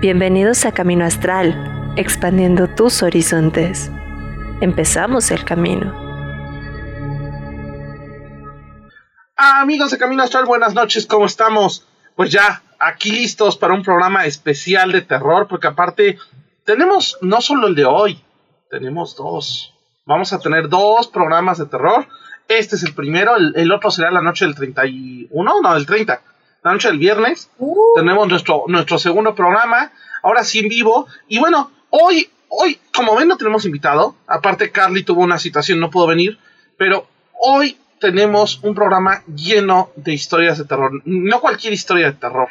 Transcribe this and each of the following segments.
Bienvenidos a Camino Astral, expandiendo tus horizontes. Empezamos el camino. Amigos de Camino Astral, buenas noches, ¿cómo estamos? Pues ya, aquí listos para un programa especial de terror, porque aparte tenemos no solo el de hoy, tenemos dos. Vamos a tener dos programas de terror. Este es el primero, el, otro será la noche del 31, no, del 30 la noche del viernes. Uh. Tenemos nuestro, nuestro segundo programa, ahora sí en vivo. Y bueno, hoy, hoy, como ven, no tenemos invitado. Aparte, Carly tuvo una situación, no pudo venir. Pero hoy tenemos un programa lleno de historias de terror. No cualquier historia de terror.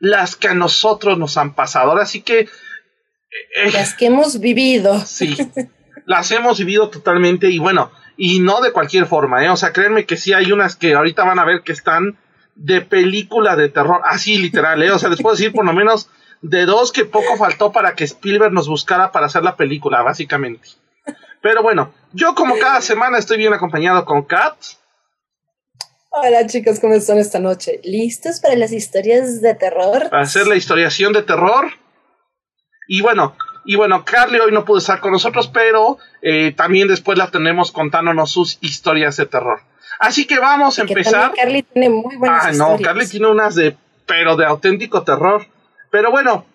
Las que a nosotros nos han pasado. Ahora sí que. eh, Las que hemos vivido. Sí, las hemos vivido totalmente y bueno, y no de cualquier forma, ¿eh? O sea, créanme que sí hay unas que ahorita van a ver que están de película de terror, así literal, ¿eh? O sea, les puedo decir por lo menos de dos que poco faltó para que Spielberg nos buscara para hacer la película, básicamente. Pero bueno, yo como cada semana estoy bien acompañado con Kat. Hola chicos, ¿cómo están esta noche? ¿Listos para las historias de terror? para hacer la historiación de terror. Y bueno, y bueno, Carly hoy no pudo estar con nosotros, pero eh, también después la tenemos contándonos sus historias de terror. Así que vamos a empezar. Carly tiene muy buenas Ah, no, historias. Carly tiene unas de, pero de auténtico terror. Pero bueno,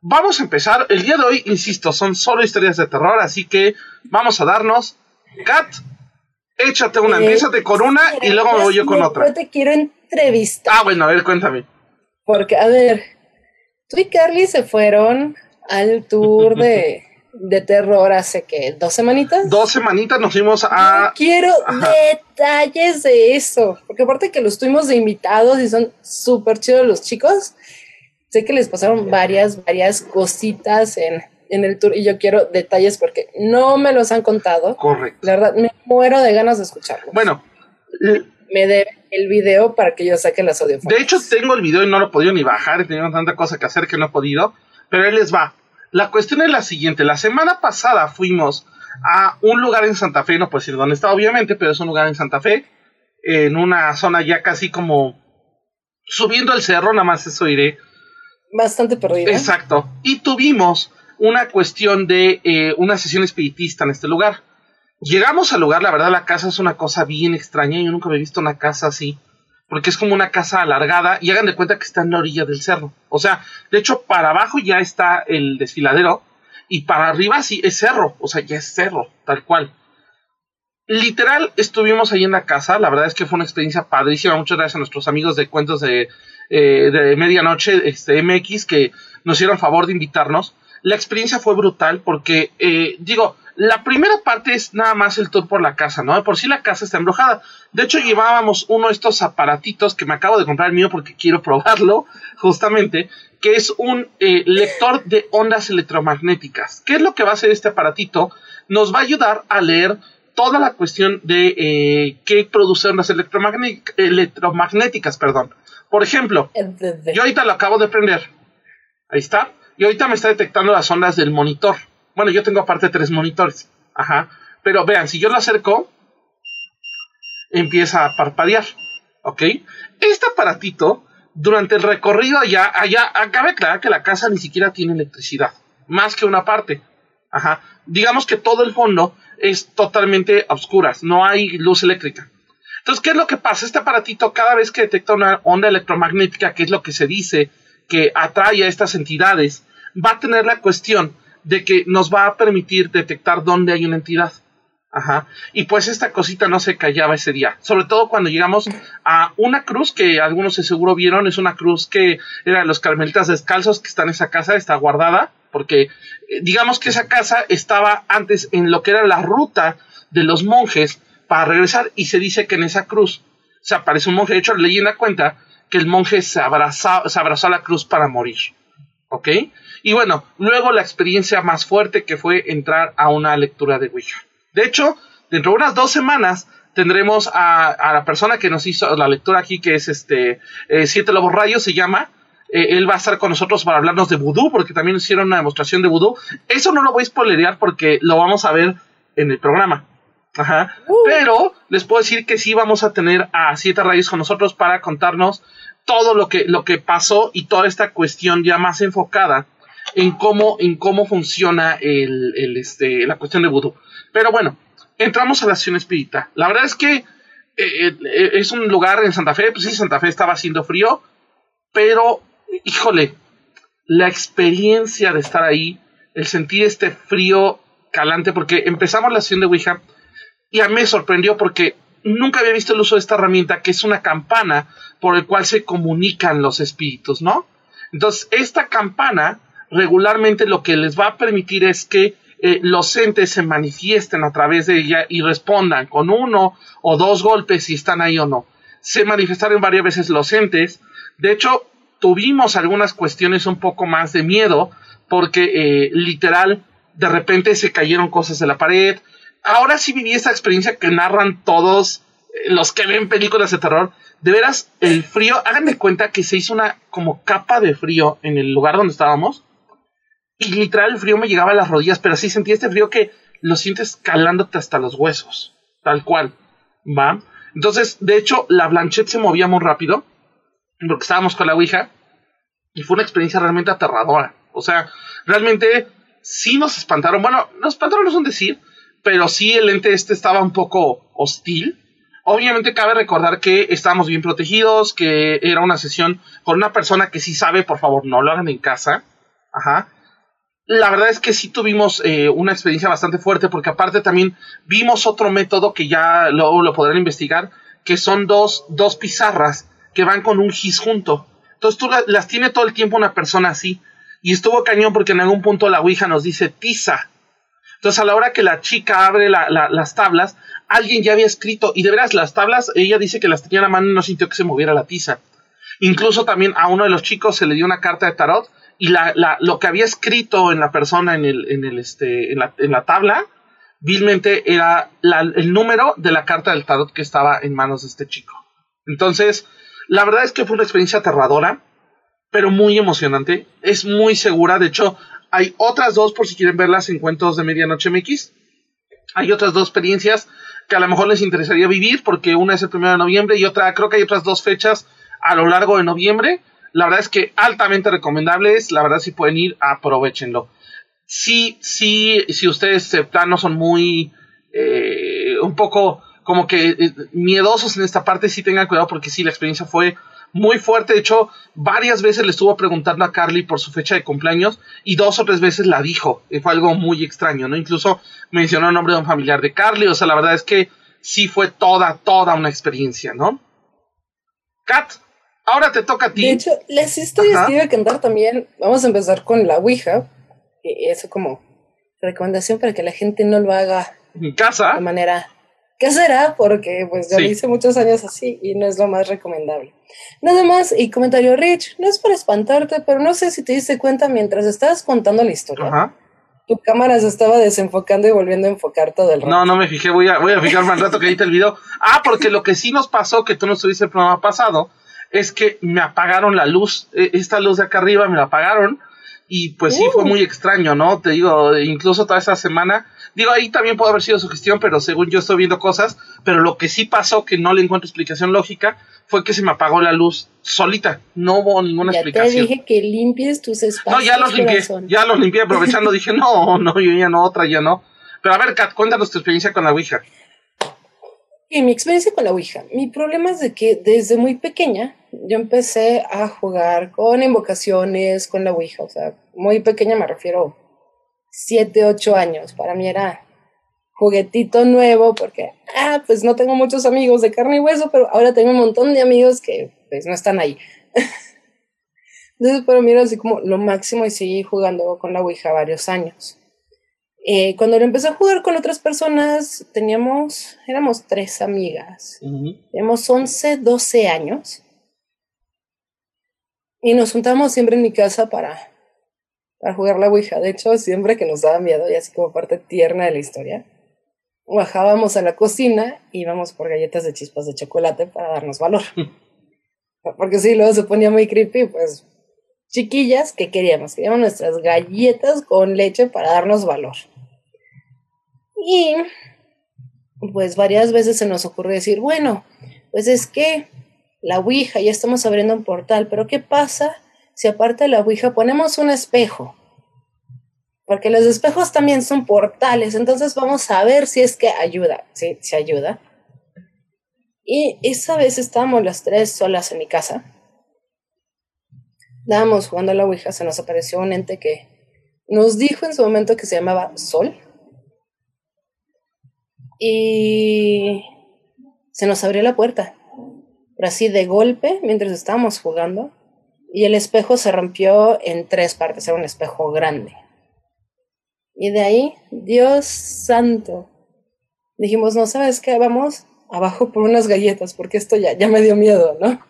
vamos a empezar. El día de hoy, insisto, son solo historias de terror, así que vamos a darnos. Kat, échate una, Eh, empiézate con una y luego me voy yo con Yo otra. te quiero entrevistar. Ah, bueno, a ver, cuéntame. Porque, a ver, tú y Carly se fueron al tour de, de terror hace que dos semanitas. Dos semanitas nos fuimos a. Quiero Ajá. detalles de eso, porque aparte que los tuvimos de invitados y son súper chidos los chicos, sé que les pasaron varias, varias cositas en, en el tour y yo quiero detalles porque no me los han contado. Correcto. La verdad, me muero de ganas de escucharlos. Bueno, me deben el video para que yo saque las audiofonías. De hecho, tengo el video y no lo he podido ni bajar. He tenido tanta cosa que hacer que no he podido. Pero ahí les va. La cuestión es la siguiente. La semana pasada fuimos a un lugar en Santa Fe. No puedo decir dónde está, obviamente, pero es un lugar en Santa Fe. En una zona ya casi como subiendo el cerro, nada más eso iré. Bastante perdida. Exacto. Y tuvimos una cuestión de eh, una sesión espiritista en este lugar. Llegamos al lugar, la verdad la casa es una cosa bien extraña, yo nunca había visto una casa así, porque es como una casa alargada y hagan de cuenta que está en la orilla del cerro. O sea, de hecho para abajo ya está el desfiladero y para arriba sí es cerro, o sea, ya es cerro, tal cual. Literal, estuvimos ahí en la casa, la verdad es que fue una experiencia padrísima, muchas gracias a nuestros amigos de cuentos de, eh, medianoche, este MX, que nos hicieron favor de invitarnos. La experiencia fue brutal porque, eh, digo, la primera parte es nada más el tour por la casa, ¿no? Por sí la casa está embrujada. De hecho, llevábamos uno de estos aparatitos que me acabo de comprar el mío porque quiero probarlo, justamente, que es un eh, lector de ondas electromagnéticas. ¿Qué es lo que va a hacer este aparatito? Nos va a ayudar a leer toda la cuestión de eh, qué produce ondas electromagné- electromagnéticas, perdón. Por ejemplo, yo ahorita lo acabo de prender. Ahí está. Y ahorita me está detectando las ondas del monitor. Bueno, yo tengo aparte tres monitores. Ajá. Pero vean, si yo lo acerco, empieza a parpadear. ¿Ok? Este aparatito, durante el recorrido allá, allá, cabe aclarar que la casa ni siquiera tiene electricidad. Más que una parte. Ajá. Digamos que todo el fondo es totalmente oscuras. No hay luz eléctrica. Entonces, ¿qué es lo que pasa? Este aparatito, cada vez que detecta una onda electromagnética, que es lo que se dice que atrae a estas entidades, va a tener la cuestión de que nos va a permitir detectar dónde hay una entidad. Ajá. Y pues esta cosita no se callaba ese día. Sobre todo cuando llegamos a una cruz que algunos seguro vieron. Es una cruz que era de los carmelitas descalzos que está en esa casa, está guardada. Porque eh, digamos que esa casa estaba antes en lo que era la ruta de los monjes para regresar. Y se dice que en esa cruz se aparece un monje. De hecho, la leyenda cuenta que el monje se, abraza- se abrazó a la cruz para morir. ¿Ok? Y bueno, luego la experiencia más fuerte que fue entrar a una lectura de Ouija. De hecho, dentro de unas dos semanas tendremos a, a la persona que nos hizo la lectura aquí, que es este eh, Siete Lobos Rayos, se llama. Eh, él va a estar con nosotros para hablarnos de vudú, porque también hicieron una demostración de vudú. Eso no lo voy a spoilerear porque lo vamos a ver en el programa. Ajá. Uh. Pero les puedo decir que sí vamos a tener a Siete Rayos con nosotros para contarnos todo lo que, lo que pasó y toda esta cuestión ya más enfocada en cómo, en cómo funciona el, el, este, la cuestión de vudú. Pero bueno, entramos a la acción espírita. La verdad es que eh, eh, es un lugar en Santa Fe, pues sí, Santa Fe estaba haciendo frío, pero, híjole, la experiencia de estar ahí, el sentir este frío calante, porque empezamos la acción de Ouija y a mí me sorprendió porque nunca había visto el uso de esta herramienta, que es una campana por el cual se comunican los espíritus, ¿no? Entonces, esta campana regularmente lo que les va a permitir es que eh, los entes se manifiesten a través de ella y respondan con uno o dos golpes si están ahí o no. Se manifestaron varias veces los entes. De hecho, tuvimos algunas cuestiones un poco más de miedo porque eh, literal de repente se cayeron cosas de la pared. Ahora sí viví esa experiencia que narran todos eh, los que ven películas de terror. De veras, el frío, háganme cuenta que se hizo una como capa de frío en el lugar donde estábamos y literal el frío me llegaba a las rodillas, pero sí sentí este frío que lo sientes calándote hasta los huesos, tal cual, ¿va? Entonces, de hecho, la Blanchette se movía muy rápido, porque estábamos con la Ouija, y fue una experiencia realmente aterradora. O sea, realmente sí nos espantaron. Bueno, nos espantaron no es un decir, pero sí el ente este estaba un poco hostil. Obviamente cabe recordar que estábamos bien protegidos, que era una sesión con una persona que sí sabe, por favor, no lo hagan en casa. Ajá la verdad es que sí tuvimos eh, una experiencia bastante fuerte porque aparte también vimos otro método que ya luego lo podrán investigar, que son dos, dos pizarras que van con un gis junto. Entonces tú las tiene todo el tiempo una persona así. Y estuvo cañón porque en algún punto la Ouija nos dice tiza. Entonces a la hora que la chica abre las tablas, alguien ya había escrito, y de veras las tablas, ella dice que las tenía en la mano y no sintió que se moviera la tiza. Incluso también a uno de los chicos se le dio una carta de tarot y la, lo que había escrito en la persona en, el, en, el, este, en, la, en la tabla, vilmente era el número de la carta del tarot que estaba en manos de este chico. Entonces, la verdad es que fue una experiencia aterradora, pero muy emocionante. Es muy segura. De hecho, hay otras dos, por si quieren verlas en Cuentos de Medianoche MX. Hay otras dos experiencias que a lo mejor les interesaría vivir, porque una es el primero de noviembre y otra, creo que hay otras dos fechas a lo largo de noviembre. La verdad es que altamente recomendables. La verdad, si pueden ir, aprovechenlo. Sí, sí, si ustedes de plano son muy. Eh, un poco como que eh, miedosos en esta parte, sí tengan cuidado porque sí, la experiencia fue muy fuerte. De hecho, varias veces le estuvo preguntando a Carly por su fecha de cumpleaños y dos o tres veces la dijo. Fue algo muy extraño, ¿no? Incluso mencionó el nombre de un familiar de Carly. O sea, la verdad es que sí fue toda, toda una experiencia, ¿no? Kat, Ahora te toca a ti. De hecho, que iba a cantar también, vamos a empezar con la Ouija, y eso como recomendación para que la gente no lo haga en casa de manera casera, porque pues yo lo hice muchos años así y no es lo más recomendable. Nada más, y comentario Rich, no es para espantarte, pero no sé si te diste cuenta mientras estabas contando la historia. Tu cámara se estaba desenfocando y volviendo a enfocar todo el rato. No, no me fijé, voy a, voy a fijarme al rato que edite el video. Ah, porque lo que sí nos pasó, que tú no estuviste el programa pasado, es que me apagaron la luz, e, esta luz de acá arriba me la apagaron y pues sí fue uh. muy extraño, ¿no? Te digo, incluso toda esa semana, digo, ahí también puede haber sido su gestión, pero según yo estoy viendo cosas, pero lo que sí pasó, que no le encuentro explicación lógica, fue que se me apagó la luz solita, no hubo ninguna ya explicación. Te dije que limpies tus espacios. No, ya los limpié, ya los limpié aprovechando, dije, no, no, yo ya no, otra ya no. Pero a ver, Kat, cuéntanos tu experiencia con la Ouija. Y mi experiencia con la Ouija. Mi problema es de que desde muy pequeña yo empecé a jugar con invocaciones, con la Ouija. O sea, muy pequeña me refiero 7, 8 años. Para mí era juguetito nuevo porque, ah, pues no tengo muchos amigos de carne y hueso, pero ahora tengo un montón de amigos que pues no están ahí. Entonces para mí era así como lo máximo y seguí jugando con la Ouija varios años. Eh, cuando lo empecé a jugar con otras personas, teníamos, éramos tres amigas. Teníamos 11, 12 años. Y nos juntamos siempre en mi casa para, para jugar la Ouija. De hecho, siempre que nos daba miedo, y así como parte tierna de la historia, bajábamos a la cocina y íbamos por galletas de chispas de chocolate para darnos valor. Porque si luego se ponía muy creepy, pues chiquillas, ¿qué queríamos? Queríamos nuestras galletas con leche para darnos valor. Y pues varias veces se nos ocurre decir, bueno, pues es que la Ouija, ya estamos abriendo un portal, pero ¿qué pasa si aparte de la Ouija ponemos un espejo? porque los espejos también son portales, entonces vamos a ver si es que ayuda, si, si ayuda. Y esa vez estábamos las tres solas en mi casa. Estábamos jugando a la Ouija, se nos apareció un ente que nos dijo en su momento que se llamaba Sol. Y se nos abrió la puerta. Pero así de golpe, mientras estábamos jugando, y el espejo se rompió en tres partes, era un espejo grande. Y de ahí, Dios santo, dijimos, no sabes qué, vamos abajo por unas galletas, porque esto ya, ya me dio miedo, ¿no?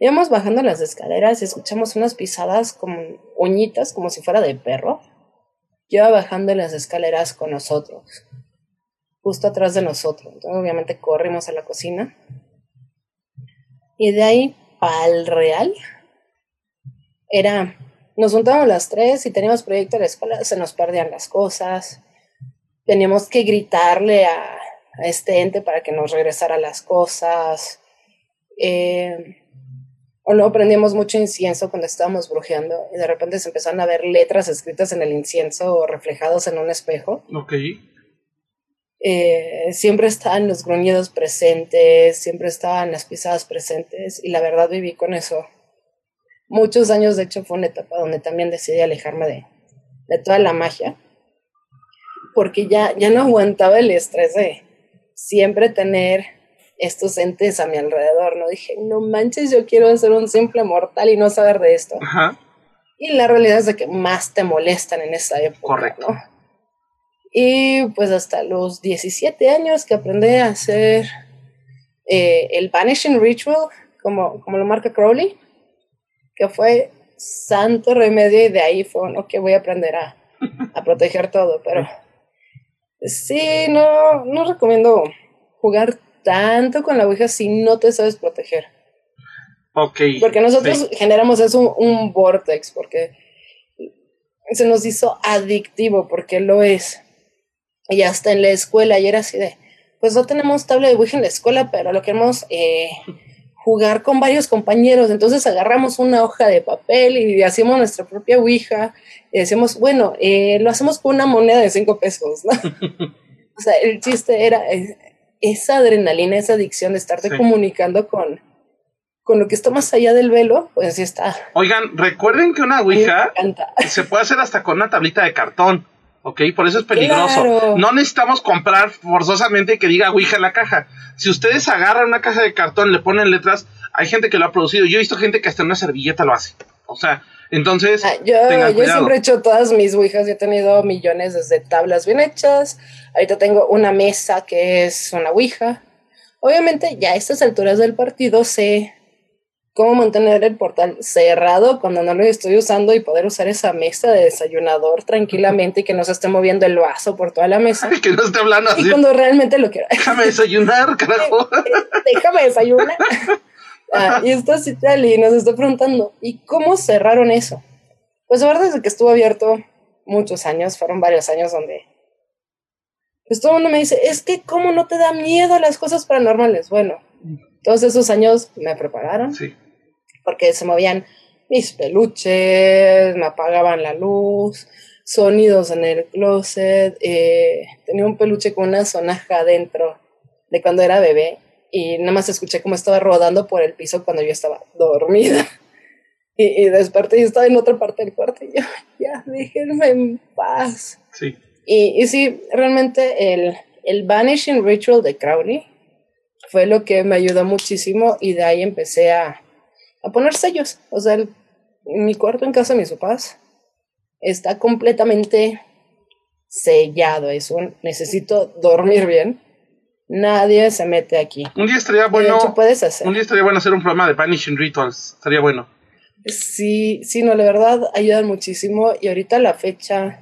Íbamos bajando las escaleras y escuchamos unas pisadas como uñitas, como si fuera de perro. Yo bajando las escaleras con nosotros, justo atrás de nosotros. Entonces, obviamente corrimos a la cocina. Y de ahí, pa'l real, era nos juntamos las tres y teníamos proyecto de la escuela, se nos perdían las cosas, teníamos que gritarle a, este ente para que nos regresara las cosas. Eh, o no prendíamos mucho incienso cuando estábamos brujeando y de repente se empezaron a ver letras escritas en el incienso o reflejados en un espejo. Ok. Eh, siempre estaban los gruñidos presentes, siempre estaban las pisadas presentes y la verdad viví con eso muchos años, de hecho, fue una etapa donde también decidí alejarme de, de toda la magia, porque ya, ya no aguantaba el estrés de siempre tener estos entes a mi alrededor, ¿no? Dije, no manches, yo quiero ser un simple mortal y no saber de esto. Y la realidad es de que más te molestan en esa época, Correcto. ¿no? Y pues hasta los 17 años que aprendí a hacer eh, el Vanishing Ritual, como, como lo marca Crowley, que fue santo remedio y de ahí fue, uno que voy a aprender a, a proteger todo, pero sí, no, no recomiendo jugar tanto con la Ouija si no te sabes proteger. Ok. Porque nosotros generamos eso un vortex, porque se nos hizo adictivo, porque lo es. Y hasta en la escuela, y era así de, pues no tenemos tabla de Ouija en la escuela, pero lo queremos eh, jugar con varios compañeros. Entonces agarramos una hoja de papel y hacíamos nuestra propia Ouija y decíamos, bueno, eh, lo hacemos con una moneda de cinco pesos, ¿no? o sea, el chiste era esa adrenalina, esa adicción de estarte comunicando con, con lo que está más allá del velo, pues sí está. Oigan, recuerden que una Ouija se puede hacer hasta con una tablita de cartón. ¿Ok? Por eso es peligroso. No necesitamos comprar forzosamente que diga Ouija en la caja. Si ustedes agarran una caja de cartón, le ponen letras, hay gente que lo ha producido. Yo he visto gente que hasta en una servilleta lo hace. O sea, entonces. Ah, yo, yo siempre he hecho todas mis Ouijas, yo he tenido millones desde tablas bien hechas. Ahorita tengo una mesa que es una Ouija. Obviamente, ya a estas alturas del partido sé cómo mantener el portal cerrado cuando no lo estoy usando y poder usar esa mesa de desayunador tranquilamente y que no se esté moviendo el vaso por toda la mesa. que no esté hablando así. Y cuando realmente lo quiero. Déjame desayunar, carajo. Déjame desayunar. Ah, y está así tal y nos está preguntando, ¿y cómo cerraron eso? Pues la verdad es que estuvo abierto muchos años, fueron varios años donde pues todo el mundo me dice, es que cómo no te da miedo las cosas paranormales. Bueno, todos esos años me prepararon. Sí porque se movían mis peluches, me apagaban la luz, sonidos en el closet, eh, tenía un peluche con una sonaja adentro de cuando era bebé y nada más escuché cómo estaba rodando por el piso cuando yo estaba dormida. Y, desperté y estaba en otra parte del cuarto y yo, ya, déjenme en paz. Sí. Y, y sí, realmente el, el Vanishing Ritual de Crowley fue lo que me ayudó muchísimo y de ahí empecé a, a poner sellos. O sea, mi cuarto en casa de mis papás está completamente sellado. Eso necesito dormir bien. Nadie se mete aquí. Un día estaría bueno. puedes hacer. Un día estaría bueno hacer un programa de Vanishing Rituals. Estaría bueno. Sí, sí, no, la verdad ayudan muchísimo. Y ahorita la fecha.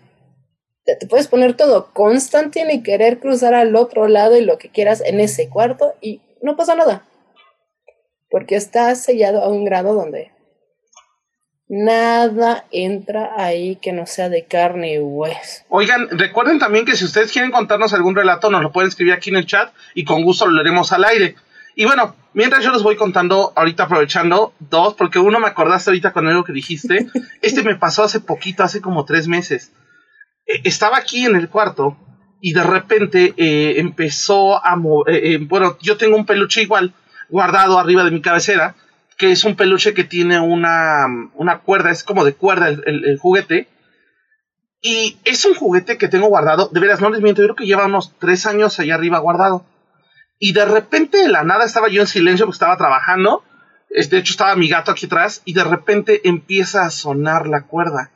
Te, te puedes poner todo Constantine y querer cruzar al otro lado y lo que quieras en ese cuarto y no pasa nada porque está sellado a un grado donde nada entra ahí que no sea de carne y hueso. Oigan, recuerden también que si ustedes quieren contarnos algún relato, nos lo pueden escribir aquí en el chat y con gusto lo leeremos al aire. Y bueno, mientras yo les voy contando, ahorita aprovechando, dos, porque uno me acordaste ahorita con algo que dijiste. Este me pasó hace poquito, hace como tres meses. Eh, estaba aquí en el cuarto y de repente eh, empezó a mover, eh, bueno, yo tengo un peluche igual guardado arriba de mi cabecera, que es un peluche que tiene una, una cuerda, es como de cuerda el, juguete. Y es un juguete que tengo guardado, de veras, no les miento, yo creo que lleva unos tres años allá arriba guardado. Y de repente de la nada estaba yo en silencio porque estaba trabajando. De hecho, estaba mi gato aquí atrás y de repente empieza a sonar la cuerda.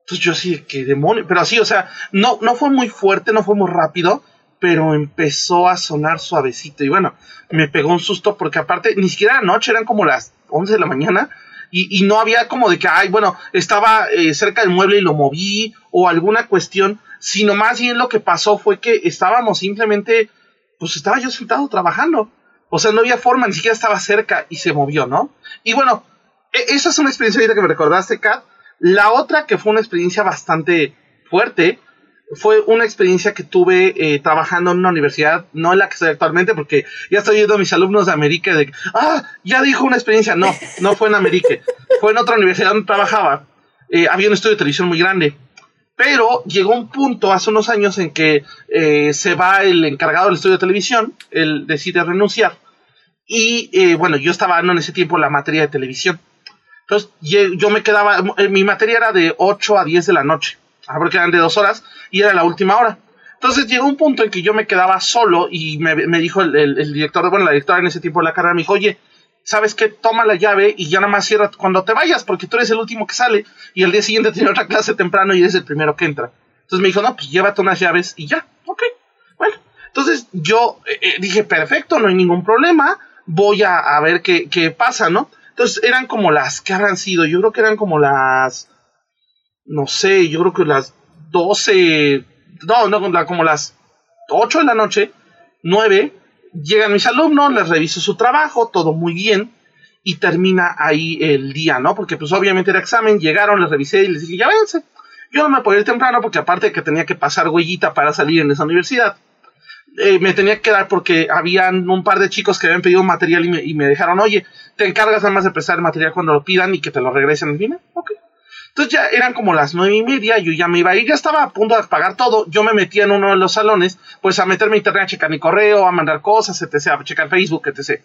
Entonces yo así, qué demonio. Pero así, o sea, no, no fue muy fuerte, no fue muy rápido, pero empezó a sonar suavecito. Y bueno, me pegó un susto porque aparte, ni siquiera era noche, eran como las 11 de la mañana. Y, no había como de que, ay, bueno, estaba eh, cerca del mueble y lo moví o alguna cuestión, sino más bien lo que pasó fue que estábamos simplemente, pues estaba yo sentado trabajando. O sea, no había forma, ni siquiera estaba cerca y se movió, ¿no? Y bueno, e, esa es una experiencia ahorita que me recordaste, Kat, la otra que fue una experiencia bastante fuerte fue una experiencia que tuve eh, trabajando en una universidad, no en la que estoy actualmente, porque ya estoy viendo a mis alumnos de América de, ah, ya dijo una experiencia. No, no fue en América, fue en otra universidad donde trabajaba. Eh, había un estudio de televisión muy grande. Pero llegó un punto hace unos años en que eh, se va el encargado del estudio de televisión, él decide renunciar. Y bueno, yo estaba dando en ese tiempo la materia de televisión. Entonces yo me quedaba, eh, mi materia era de 8 a 10 de la noche, porque eran de dos horas y era la última hora. Entonces llegó un punto en que yo me quedaba solo y me, dijo el, director, bueno, la directora en ese tiempo de la carrera, me dijo, oye, ¿sabes qué? Toma la llave y ya nada más cierra cuando te vayas, porque tú eres el último que sale y el día siguiente tiene otra clase temprano y eres el primero que entra. Entonces me dijo, no, pues llévate unas llaves y ya, ok, bueno. Entonces yo eh, eh, dije, perfecto, no hay ningún problema, voy a, a ver qué, qué pasa, ¿no? Entonces eran como las que habrán sido, yo creo que eran como las, no sé, yo creo que las 12, no, no, como las 8 de la noche, 9, llegan mis alumnos, les reviso su trabajo, todo muy bien, y termina ahí el día, ¿no? Porque pues obviamente era examen, llegaron, les revisé y les dije, ya véanse. Yo no me podía ir temprano porque aparte de que tenía que pasar huellita para salir en esa universidad, eh, me tenía que quedar porque habían un par de chicos que habían pedido material y me, y me dejaron, oye, te encargas nada más de prestar el material cuando lo pidan y que te lo regresen final. Ok. Entonces ya eran como las nueve y media, yo ya me iba a ir, ya estaba a punto de pagar todo. Yo me metía en uno de los salones, pues a meterme a internet, a checar mi correo, a mandar cosas, etc., a checar Facebook, etc.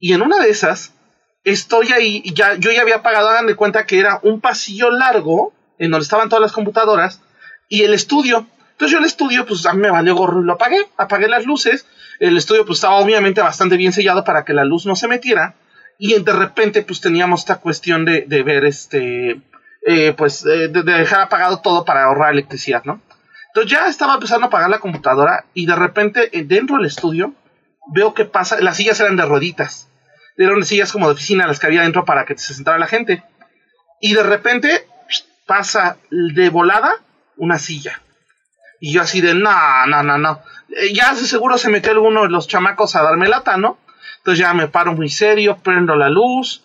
Y en una de esas, estoy ahí, y ya, yo ya había pagado, hagan de cuenta que era un pasillo largo, en donde estaban todas las computadoras, y el estudio. Entonces yo el estudio, pues a mí me valió gorro lo apagué, apagué las luces. El estudio pues estaba obviamente bastante bien sellado para que la luz no se metiera. Y de repente pues teníamos esta cuestión de, ver este, eh, pues de, dejar apagado todo para ahorrar electricidad, ¿no? Entonces ya estaba empezando a apagar la computadora y de repente eh, dentro del estudio veo que pasa, las sillas eran de rueditas. Eran sillas como de oficina las que había dentro para que se sentara la gente. Y de repente pasa de volada una silla. Y yo así de, no, no, no, no. Eh, ya seguro se metió alguno de los chamacos a darme lata, ¿no? Entonces ya me paro muy serio, prendo la luz,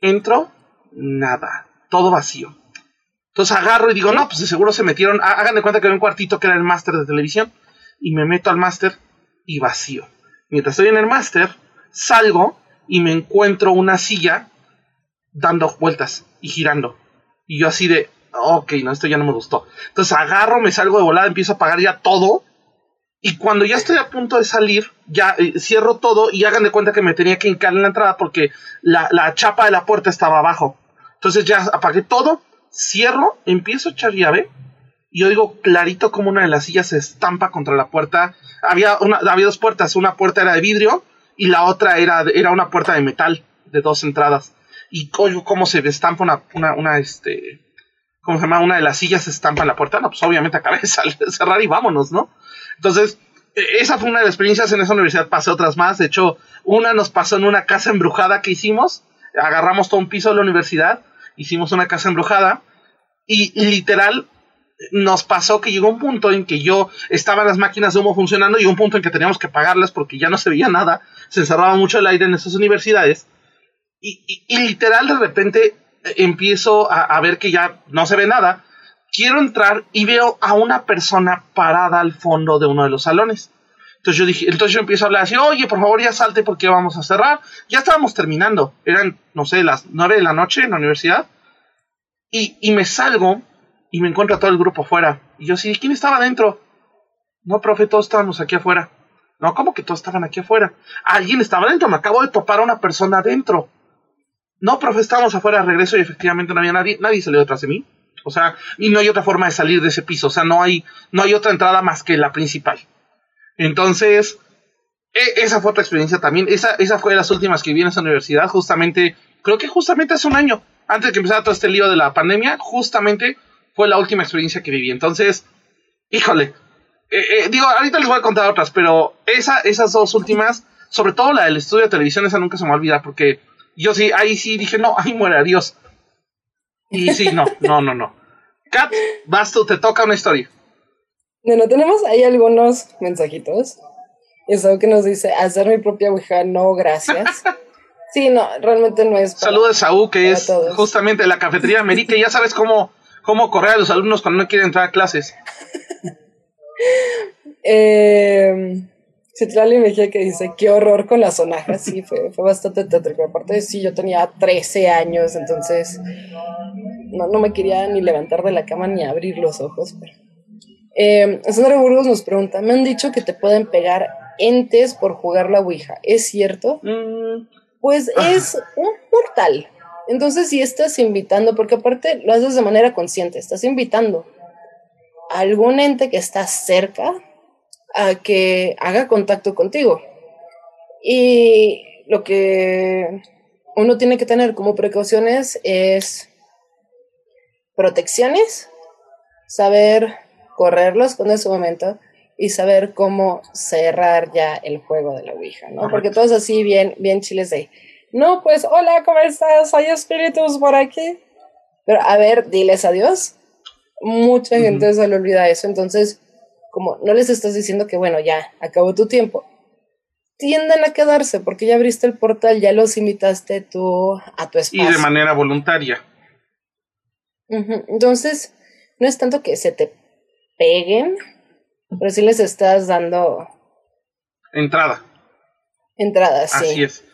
entro, nada, todo vacío. Entonces agarro y digo, no, pues de seguro se metieron, hagan de cuenta que había un cuartito que era el máster de televisión, y me meto al máster y vacío. Mientras estoy en el máster, salgo y me encuentro una silla dando vueltas y girando. Y yo así de, ok, no, esto ya no me gustó. Entonces agarro, me salgo de volada, empiezo a pagar ya todo. Y cuando ya estoy a punto de salir, ya eh, cierro todo y hagan de cuenta que me tenía que hincar en la entrada porque la, la, chapa de la puerta estaba abajo. Entonces ya apagué todo, cierro, empiezo a echar llave. Y yo digo clarito como una de las sillas se estampa contra la puerta. Había, había dos puertas, una puerta era de vidrio y la otra era, era una puerta de metal de dos entradas. Y cómo se estampa una, una, una este, ¿cómo se llama? Una de las sillas se estampa en la puerta, no, pues obviamente acabé de cerrar y vámonos, ¿no? Entonces, e, esa fue una de las experiencias en esa universidad, pasé otras más, de hecho, una nos pasó en una casa embrujada que hicimos, agarramos todo un piso de la universidad, hicimos una casa embrujada, y, literal nos pasó que llegó un punto en que yo estaba las máquinas de humo funcionando y un punto en que teníamos que pagarlas porque ya no se veía nada, se encerraba mucho el aire en esas universidades, y literal de repente empiezo a, ver que ya no se ve nada. Quiero entrar y veo a una persona parada al fondo de uno de los salones. Entonces yo dije, entonces yo empiezo a hablar así, oye, por favor ya salte porque vamos a cerrar. Ya estábamos terminando. Eran, no sé, las nueve de la noche en la universidad. Y, y me salgo y me encuentro a todo el grupo afuera. Y yo sí, ¿quién estaba adentro? No, profe, todos estábamos aquí afuera. No, ¿cómo que todos estaban aquí afuera? Alguien estaba adentro, me acabo de topar a una persona adentro. No, profe, estábamos afuera, regreso y efectivamente no había nadie, nadie salió detrás de mí. O sea, y no hay otra forma de salir de ese piso, o sea, no hay, no hay otra entrada más que la principal. Entonces, e, esa fue otra experiencia también. Esa, esa fue de las últimas que vi en esa universidad, justamente, creo que justamente hace un año, antes de que empezara todo este lío de la pandemia, justamente fue la última experiencia que viví. Entonces, híjole, eh, eh, digo, ahorita les voy a contar otras, pero esa, esas dos últimas, sobre todo la del estudio de televisión, esa nunca se me va a olvidar, porque yo sí, ahí sí dije, no, ahí muere, adiós. Y sí, no, no, no, no. Kat, vas tú, te toca una historia. Bueno, tenemos ahí algunos mensajitos. Eso que nos dice, hacer mi propia Ouija, no, gracias. Sí, no, realmente no es. Saludos a Saúl, que es justamente la cafetería América. Ya sabes cómo, cómo correr a los alumnos cuando no quieren entrar a clases. eh, Citlali Mejía que dice, qué horror con las sonajas. Sí, fue, fue bastante tétrico. Aparte, sí, yo tenía 13 años, entonces no, no me quería ni levantar de la cama ni abrir los ojos. Pero... Eh, Sandra Burgos nos pregunta, me han dicho que te pueden pegar entes por jugar la Ouija. ¿Es cierto? Mm. Pues es un portal. Entonces, si estás invitando, porque aparte lo haces de manera consciente, estás invitando a algún ente que está cerca a que haga contacto contigo. Y lo que uno tiene que tener como precauciones es protecciones, saber correrlos con ese momento y saber cómo cerrar ya el juego de la Ouija, ¿no? Porque todos así bien, bien chiles de, no, pues, hola, ¿cómo estás? Hay espíritus por aquí. Pero a ver, diles adiós. Mucha gente se le olvida eso, entonces, como no les estás diciendo que, bueno, ya, acabó tu tiempo, tienden a quedarse porque ya abriste el portal, ya los invitaste tú a tu espacio. Y de manera voluntaria. Entonces, no es tanto que se te peguen, pero sí les estás dando... Entrada. Entrada, sí. Así es.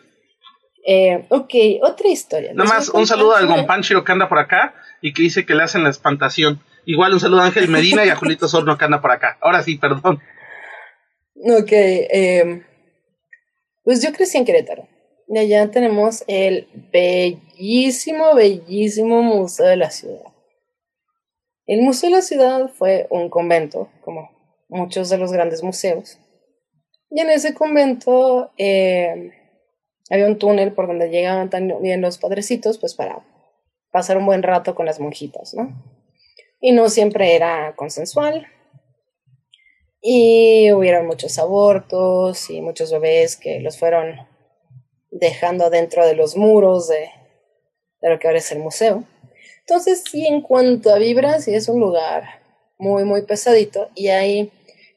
Eh, ok, otra historia. Nada más un saludo al Gompanchiro que anda por acá y que dice que le hacen la espantación. Igual un saludo a Ángel Medina y a Julito Sorno que anda por acá. Ahora sí, perdón. Ok, eh, pues yo crecí en Querétaro. Y allá tenemos el bellísimo, bellísimo Museo de la Ciudad. El Museo de la Ciudad fue un convento, como muchos de los grandes museos. Y en ese convento eh, había un túnel por donde llegaban también los padrecitos, pues para pasar un buen rato con las monjitas, ¿no? Y no siempre era consensual. Y hubieron muchos abortos y muchos bebés que los fueron dejando dentro de los muros de, de lo que ahora es el museo. Entonces, sí, en cuanto a vibras, sí es un lugar muy, muy pesadito y hay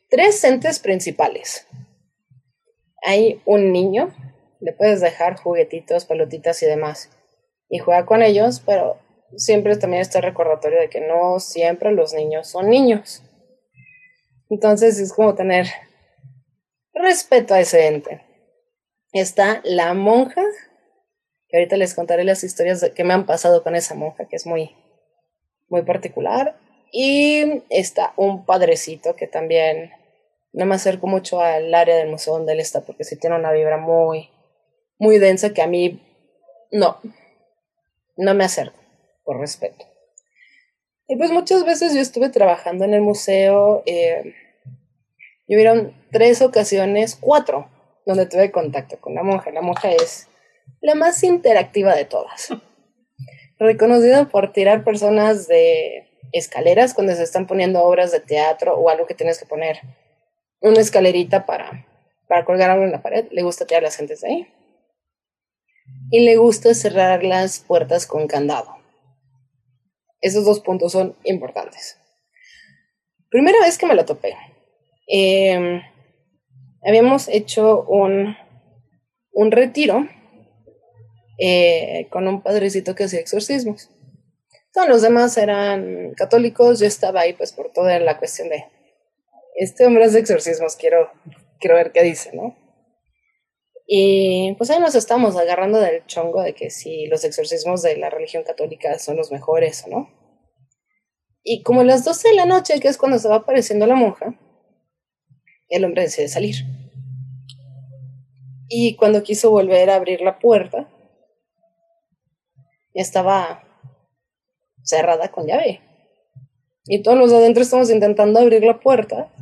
tres entes principales. Hay un niño, le puedes dejar juguetitos, pelotitas y demás y juega con ellos, pero siempre también está el recordatorio de que no siempre los niños son niños. Entonces es como tener respeto a ese ente. Está la monja, que ahorita les contaré las historias que me han pasado con esa monja, que es muy, muy particular. Y está un padrecito que también no me acerco mucho al área del museo donde él está porque sí tiene una vibra muy, muy densa que a mí no, no me acerco, por respeto. Y pues muchas veces yo estuve trabajando en el museo, eh, y hubieron tres ocasiones, cuatro, donde tuve contacto con la monja. La monja es la más interactiva de todas. Reconocida por tirar personas de escaleras cuando se están poniendo obras de teatro o algo que tienes que poner una escalerita para, para colgar algo en la pared. Le gusta tirar a las gentes de ahí. Y le gusta cerrar las puertas con candado. Esos dos puntos son importantes. Primera vez que me lo topé. Em, habíamos hecho un, un retiro eh, con un padrecito que hacía exorcismos. Todos los demás eran católicos, yo estaba ahí pues por toda la cuestión de, este hombre de exorcismos, quiero, quiero ver qué dice, ¿no? Y pues ahí nos estamos agarrando del chongo de que si los exorcismos de la religión católica son los mejores o no. Y como a las 12 de la noche, que es cuando estaba apareciendo la monja, el hombre decide salir. Y cuando quiso volver a abrir la puerta, estaba cerrada con llave. Y todos los de adentro estamos intentando abrir la puerta.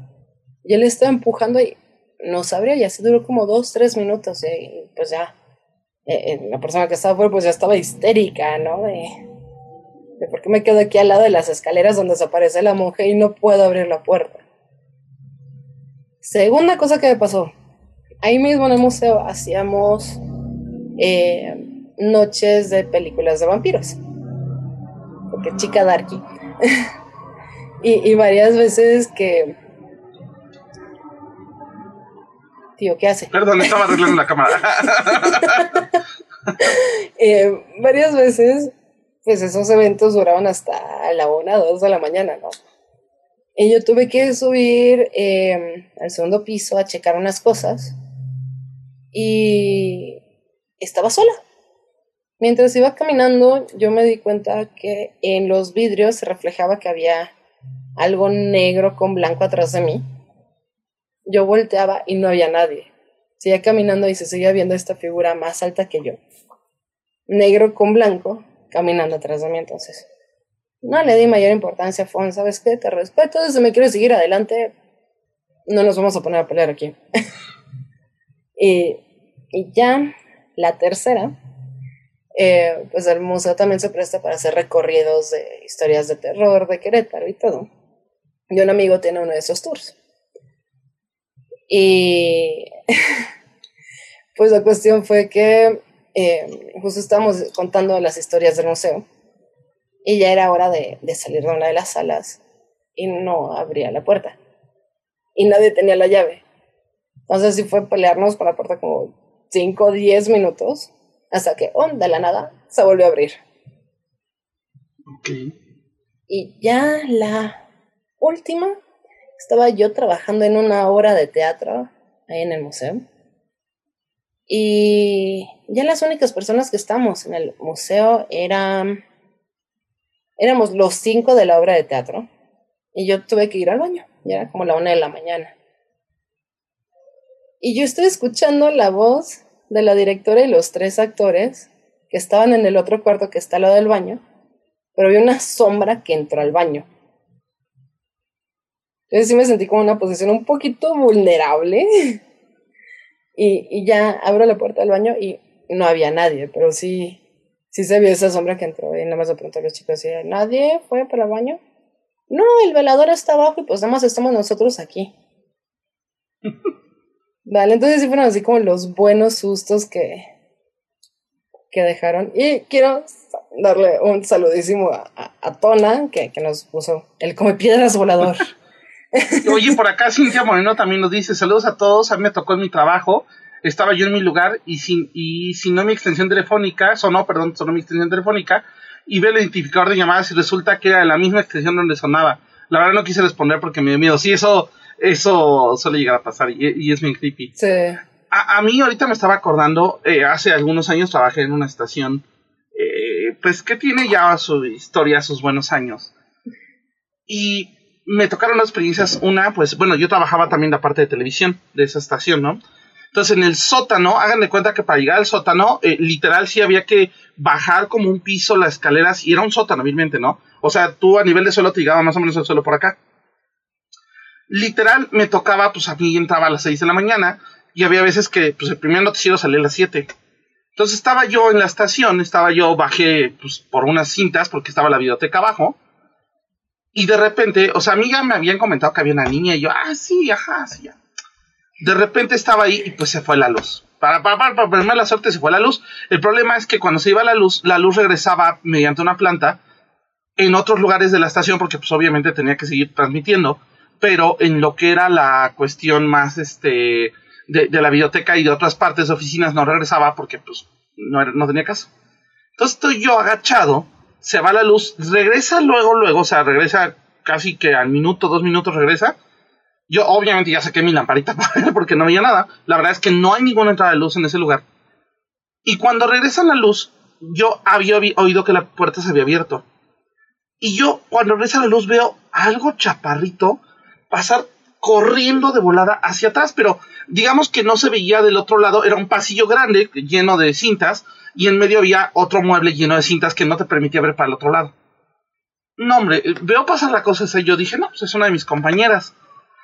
Y él está empujando y no sabría, y así duró como dos, tres minutos. Y pues ya, eh, eh, la persona que estaba afuera pues ya estaba histérica, ¿no? De, de por qué me quedo aquí al lado de las escaleras donde desaparece la monja y no puedo abrir la puerta. Segunda cosa que me pasó. Ahí mismo en el museo hacíamos eh, noches de películas de vampiros. Porque chica darky. y, y varias veces que... Tío, ¿qué hace? Perdón, estaba arreglando la cámara. Eh, varias veces, pues esos eventos duraban hasta la una, dos de la mañana, ¿no? Y yo tuve que subir eh, al segundo piso a checar unas cosas y estaba sola. Mientras iba caminando, yo me di cuenta que en los vidrios se reflejaba que había algo negro con blanco atrás de mí. Yo volteaba y no había nadie. Seguía caminando y se seguía viendo esta figura más alta que yo. Negro con blanco, caminando atrás de mí entonces. No le di mayor importancia a Fon, ¿sabes qué? Te respeto, si me quieres seguir adelante, no nos vamos a poner a pelear aquí. y, y, ya, la tercera, eh, pues el museo también se presta para hacer recorridos de historias de terror de Querétaro y todo. Y un amigo tiene uno de esos tours. Y pues la cuestión fue que eh, justo estábamos contando las historias del museo y ya era hora de, de salir de una de las salas y no abría la puerta. Y nadie tenía la llave. Entonces sí fue pelearnos con la puerta como 5 o 10 minutos hasta que, oh, de la nada, se volvió a abrir. Ok. Y ya la última, estaba yo trabajando en una obra de teatro ahí en el museo. Y ya las únicas personas que estamos en el museo eran éramos los cinco de la obra de teatro y yo tuve que ir al baño, ya era como la una de la mañana. Y yo estoy escuchando la voz de la directora y los tres actores que estaban en el otro cuarto que está al lado del baño, pero vi una sombra que entró al baño. Entonces sí me sentí como en una posición un poquito vulnerable. y, y ya abro la puerta del baño y no había nadie, pero sí, sí se vio esa sombra que entró y nada más le pregunté a los chicos nadie fue para el baño. No, el velador está abajo y pues nada más estamos nosotros aquí. Vale, entonces sí fueron así como los buenos sustos que, que dejaron. Y quiero darle un saludísimo a, a, a Tona, que, que, nos puso el come piedras volador. Oye, por acá Cintia Moreno también nos dice, saludos a todos, a mí me tocó en mi trabajo estaba yo en mi lugar y sin, y no mi extensión telefónica, sonó, perdón, sonó mi extensión telefónica, y ve el identificador de llamadas y resulta que era la misma extensión donde sonaba. La verdad no quise responder porque me dio miedo. Sí, eso, eso suele llegar a pasar y, y es bien creepy. Sí. A, a, mí ahorita me estaba acordando, eh, hace algunos años trabajé en una estación, eh, pues que tiene ya su historia, sus buenos años. Y me tocaron las experiencias, una, pues bueno, yo trabajaba también la parte de televisión de esa estación, ¿no? Entonces en el sótano, háganle cuenta que para llegar al sótano, eh, literal sí había que bajar como un piso las escaleras y era un sótano, obviamente, ¿no? O sea, tú a nivel de suelo te llegaba más o menos el suelo por acá. Literal me tocaba, pues a mí entraba a las 6 de la mañana y había veces que pues el primer noticiero salía a las 7. Entonces estaba yo en la estación, estaba yo, bajé pues, por unas cintas porque estaba la biblioteca abajo. Y de repente, o sea, a mí ya me habían comentado que había una niña y yo, ah, sí, ajá, sí, ya de repente estaba ahí y pues se fue la luz. Para, para, para, para la suerte se fue la luz. El problema es que cuando se iba la luz, la luz regresaba mediante una planta en otros lugares de la estación, porque pues obviamente tenía que seguir transmitiendo, pero en lo que era la cuestión más este de, de la biblioteca y de otras partes de oficinas no regresaba porque pues no, era, no tenía caso. Entonces estoy yo agachado, se va la luz, regresa luego, luego, o sea, regresa casi que al minuto, dos minutos regresa, yo obviamente ya saqué mi lamparita porque no veía nada. La verdad es que no hay ninguna entrada de luz en ese lugar. Y cuando regresa la luz, yo había oído que la puerta se había abierto. Y yo, cuando regresa la luz, veo algo chaparrito pasar corriendo de volada hacia atrás, pero digamos que no se veía del otro lado, era un pasillo grande lleno de cintas y en medio había otro mueble lleno de cintas que no te permitía ver para el otro lado. No, hombre, veo pasar la cosa esa y yo dije, no, pues es una de mis compañeras.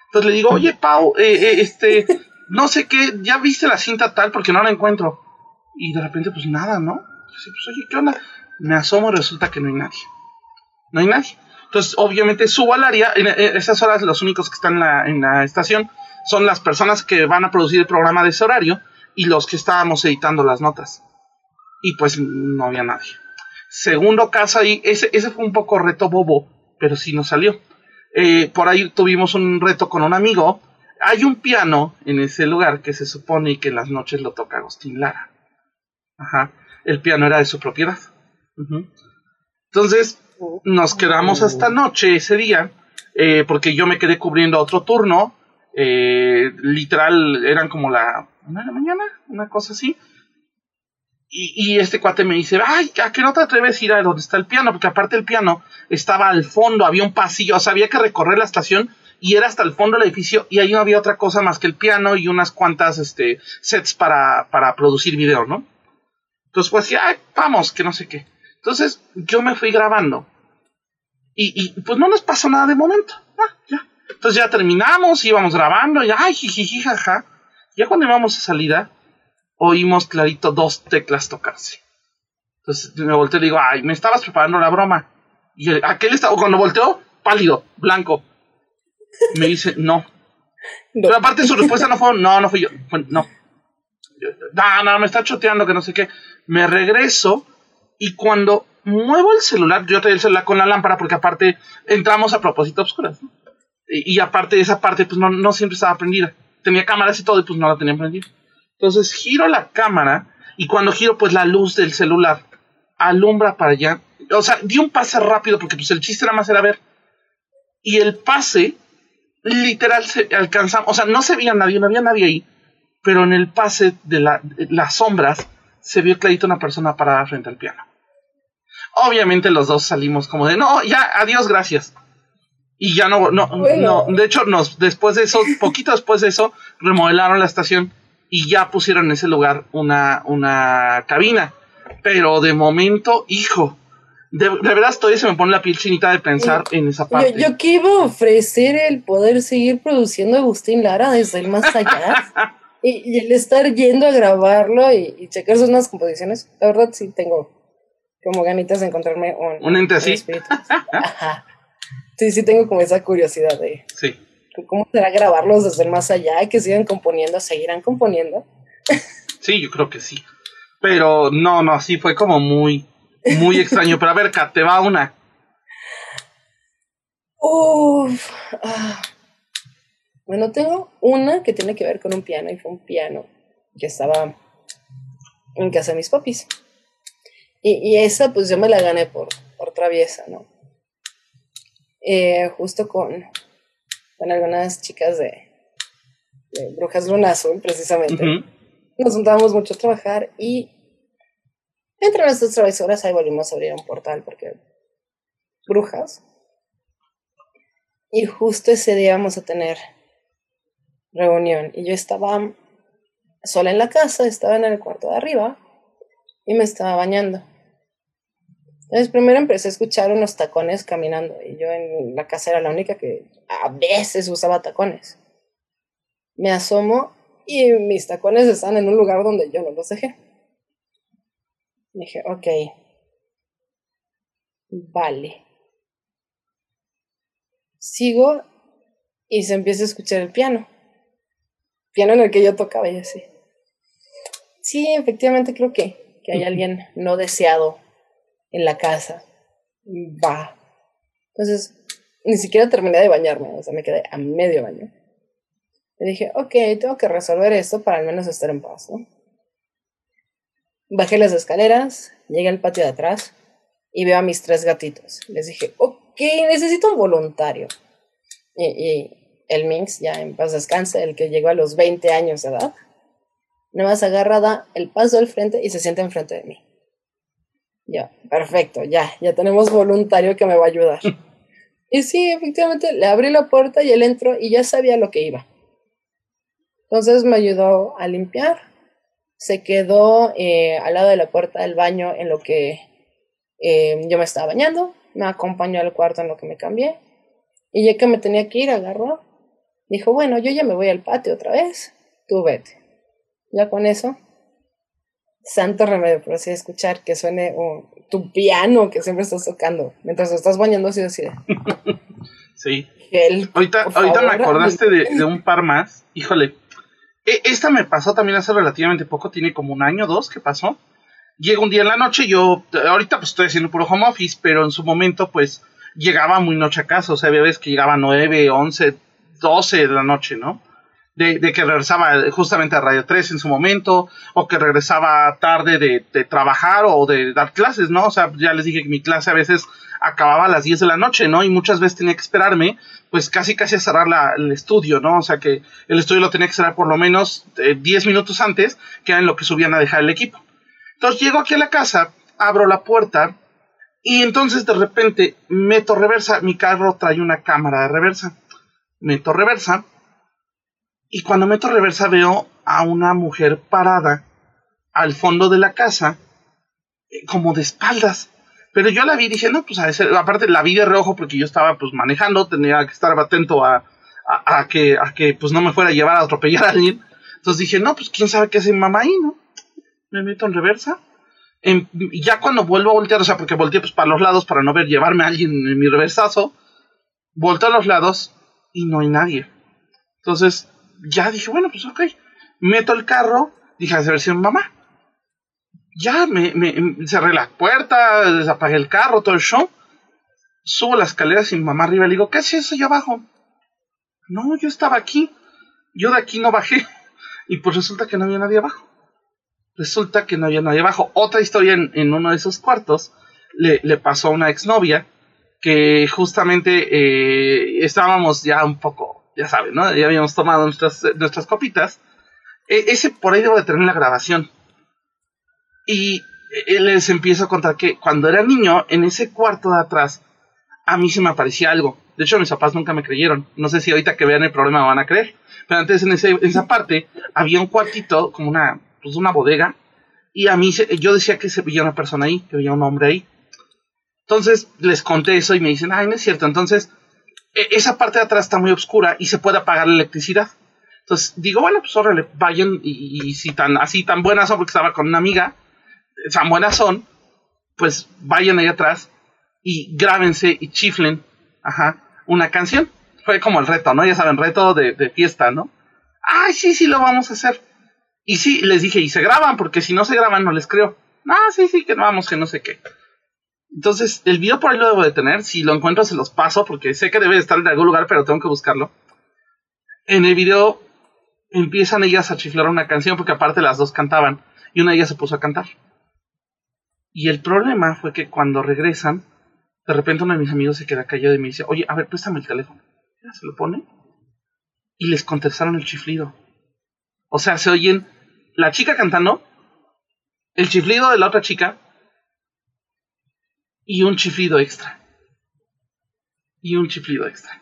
Entonces le digo, oye, Pau, eh, eh, este, no sé qué, ya viste la cinta tal porque no la encuentro. Y de repente, pues nada, ¿no? pues oye, ¿qué onda? Me asomo y resulta que no hay nadie. No hay nadie. Entonces, obviamente, subo al área. En, esas horas, los únicos que están en la, en la estación son las personas que van a producir el programa de ese horario y los que estábamos editando las notas. Y pues no había nadie. Segundo caso ahí, ese, ese fue un poco reto bobo, pero sí nos salió. Eh, por ahí tuvimos un reto con un amigo. Hay un piano en ese lugar que se supone que en las noches lo toca Agustín Lara. Ajá. El piano era de su propiedad. Entonces, nos quedamos hasta noche ese día, eh, porque yo me quedé cubriendo otro turno. Eh, literal, eran como la una de la mañana, una cosa así. Y, este cuate me dice, ay, ¿a qué no te atreves a ir a donde está el piano? Porque aparte el piano estaba al fondo, había un pasillo, o sea, había que recorrer la estación y era hasta el fondo del edificio y ahí no había otra cosa más que el piano y unas cuantas este, sets para, para producir video, ¿no? Entonces pues así, ay, vamos, que no sé qué. Entonces yo me fui grabando y, pues no nos pasó nada de momento. Ah, ya. Entonces ya terminamos, íbamos grabando, y ay, jiji, jaja. Ya cuando íbamos a salida, oímos clarito dos teclas tocarse. Entonces me volteé y digo, ay, me estabas preparando la broma. Y aquel estaba, cuando volteó, pálido, blanco. Me dice, no. Pero aparte su respuesta no fue, no, no fui yo. no. No, no, me está choteando, que no sé qué. Me regreso y cuando muevo el celular, yo traía el celular con la lámpara porque aparte entramos a propósito a oscuras. Y, aparte esa parte, pues no, no siempre estaba prendida. Tenía cámaras y todo y pues no la tenía prendida. Entonces giro la cámara y cuando giro, pues la luz del celular alumbra para allá. O sea, di un pase rápido porque pues el chiste nada más era ver. Y el pase, literal, se alcanzamos. O sea, no se veía nadie, no había nadie ahí. Pero en el pase de, la, de las sombras se vio clarito una persona parada frente al piano. Obviamente los dos salimos como de, no, ya, adiós, gracias. Y ya no, no, no, de hecho, nos, después de eso, poquito después de eso, remodelaron la estación y ya pusieron en ese lugar una, una cabina. Pero de momento, hijo, de, verdad todavía se me pone la piel chinita de pensar en esa parte. Yo, que iba a ofrecer el poder seguir produciendo Agustín Lara desde el más allá. y, el estar yendo a grabarlo y, y checar sus nuevas composiciones. La verdad sí tengo como ganitas de encontrarme un, un ente así. Sí, sí, tengo como esa curiosidad de. Sí. ¿Cómo será grabarlos desde el más allá? Que sigan componiendo, seguirán componiendo. sí, yo creo que sí. Pero no, no, sí fue como muy, muy extraño. Pero a ver, Kat, te va una. Uf. Ah. Bueno, tengo una que tiene que ver con un piano y fue un piano que estaba en casa de mis papis. Y, esa pues yo me la gané por, por traviesa, ¿no? Eh, justo con, con algunas chicas de, Brujas Luna Azul, precisamente. Nos juntábamos mucho a trabajar y entre nuestras travesuras ahí volvimos a abrir un portal porque brujas. Y justo ese día vamos a tener reunión y yo estaba sola en la casa, estaba en el cuarto de arriba y me estaba bañando. Entonces primero empecé a escuchar unos tacones caminando y yo en la casa era la única que a veces usaba tacones. Me asomo y mis tacones están en un lugar donde yo no los dejé. Dije, ok, vale. Sigo y se empieza a escuchar el piano. Piano en el que yo tocaba y así. Sí, efectivamente creo que, que hay alguien no deseado en la casa. Va. Entonces, ni siquiera terminé de bañarme, o sea, me quedé a medio baño. Y dije, ok, tengo que resolver esto para al menos estar en paz, ¿no? Bajé las escaleras, llegué al patio de atrás y veo a mis tres gatitos. Les dije, ok, necesito un voluntario. Y, el Minx, ya en paz descanse, el que llegó a los 20 años de edad, nada más agarra, da el paso al frente y se sienta enfrente de mí. Ya, perfecto, ya, ya tenemos voluntario que me va a ayudar. y sí, efectivamente, le abrí la puerta y él entró y ya sabía lo que iba. Entonces me ayudó a limpiar. Se quedó eh, al lado de la puerta del baño en lo que eh, yo me estaba bañando. Me acompañó al cuarto en lo que me cambié. Y ya que me tenía que ir, agarró. Dijo, bueno, yo ya me voy al patio otra vez. Tú vete. Ya con eso santo remedio, por así escuchar que suene tu piano que siempre estás tocando mientras estás bañando así así. sí. ahorita, ahorita me acordaste de, un par más. Híjole. E, esta me pasó también hace relativamente poco, tiene como un año, dos que pasó. Llega un día en la noche, yo ahorita pues estoy haciendo puro home office, pero en su momento pues llegaba muy noche a casa, o sea, había veces que llegaba 9, 11, 12 de la noche, ¿no? De, que regresaba justamente a Radio 3 en su momento, o que regresaba tarde de, trabajar o de dar clases, ¿no? O sea, ya les dije que mi clase a veces acababa a las 10 de la noche, ¿no? Y muchas veces tenía que esperarme, pues casi casi a cerrar la, el estudio, ¿no? O sea que el estudio lo tenía que cerrar por lo menos 10 eh, minutos antes, que en lo que subían a dejar el equipo. Entonces llego aquí a la casa, abro la puerta, y entonces de repente meto reversa, mi carro trae una cámara de reversa. Meto reversa, y cuando meto reversa veo a una mujer parada al fondo de la casa, eh, como de espaldas. Pero yo la vi y no, pues a aparte la vi de reojo porque yo estaba pues manejando, tenía que estar atento a, a, que, a que pues no me fuera a llevar a atropellar a alguien. Entonces dije, no, pues quién sabe qué hace mi mamá ahí, ¿no? Me meto en reversa. y ya cuando vuelvo a voltear, o sea, porque volteé pues para los lados para no ver llevarme a alguien en mi reversazo, volteo a los lados y no hay nadie. Entonces ya dije, bueno, pues ok. Meto el carro, dije, a ver si mamá. Ya me, me, cerré la puerta, desapagué el carro, todo el show. Subo las escaleras y mi mamá arriba le digo, ¿qué es allá abajo? No, yo estaba aquí. Yo de aquí no bajé. Y pues resulta que no había nadie abajo. Resulta que no había nadie abajo. Otra historia en, en uno de esos cuartos le, le, pasó a una exnovia que justamente eh, estábamos ya un poco ya saben, ¿no? Ya habíamos tomado nuestras, nuestras copitas. E, ese por ahí debo de tener la grabación. Y él les empiezo a contar que cuando era niño, en ese cuarto de atrás, a mí se me aparecía algo. De hecho, mis papás nunca me creyeron. No sé si ahorita que vean el problema me van a creer. Pero antes en, ese, esa parte había un cuartito, como una, pues una bodega. Y a mí, yo decía que se veía una persona ahí, que veía un hombre ahí. Entonces les conté eso y me dicen, ay, no es cierto. Entonces esa parte de atrás está muy oscura y se puede apagar la electricidad. Entonces digo, bueno, pues órale, vayan y, si tan así tan buenas son, porque estaba con una amiga, tan buenas son, pues vayan ahí atrás y grábense y chiflen, ajá, una canción. Fue como el reto, ¿no? Ya saben, reto de, de fiesta, ¿no? Ay, sí, sí, lo vamos a hacer. Y sí, les dije, y se graban, porque si no se graban no les creo. Ah, sí, sí, que vamos, que no sé qué. Entonces, el video por ahí lo debo de tener. Si lo encuentro, se los paso porque sé que debe estar en algún lugar, pero tengo que buscarlo. En el video empiezan ellas a chiflar una canción porque aparte las dos cantaban y una de ellas se puso a cantar. Y el problema fue que cuando regresan, de repente uno de mis amigos se queda callado y me dice, oye, a ver, préstame el teléfono. Ya se lo pone. Y les contestaron el chiflido. O sea, se oyen la chica cantando, el chiflido de la otra chica y un chiflido extra. Y un chiflido extra.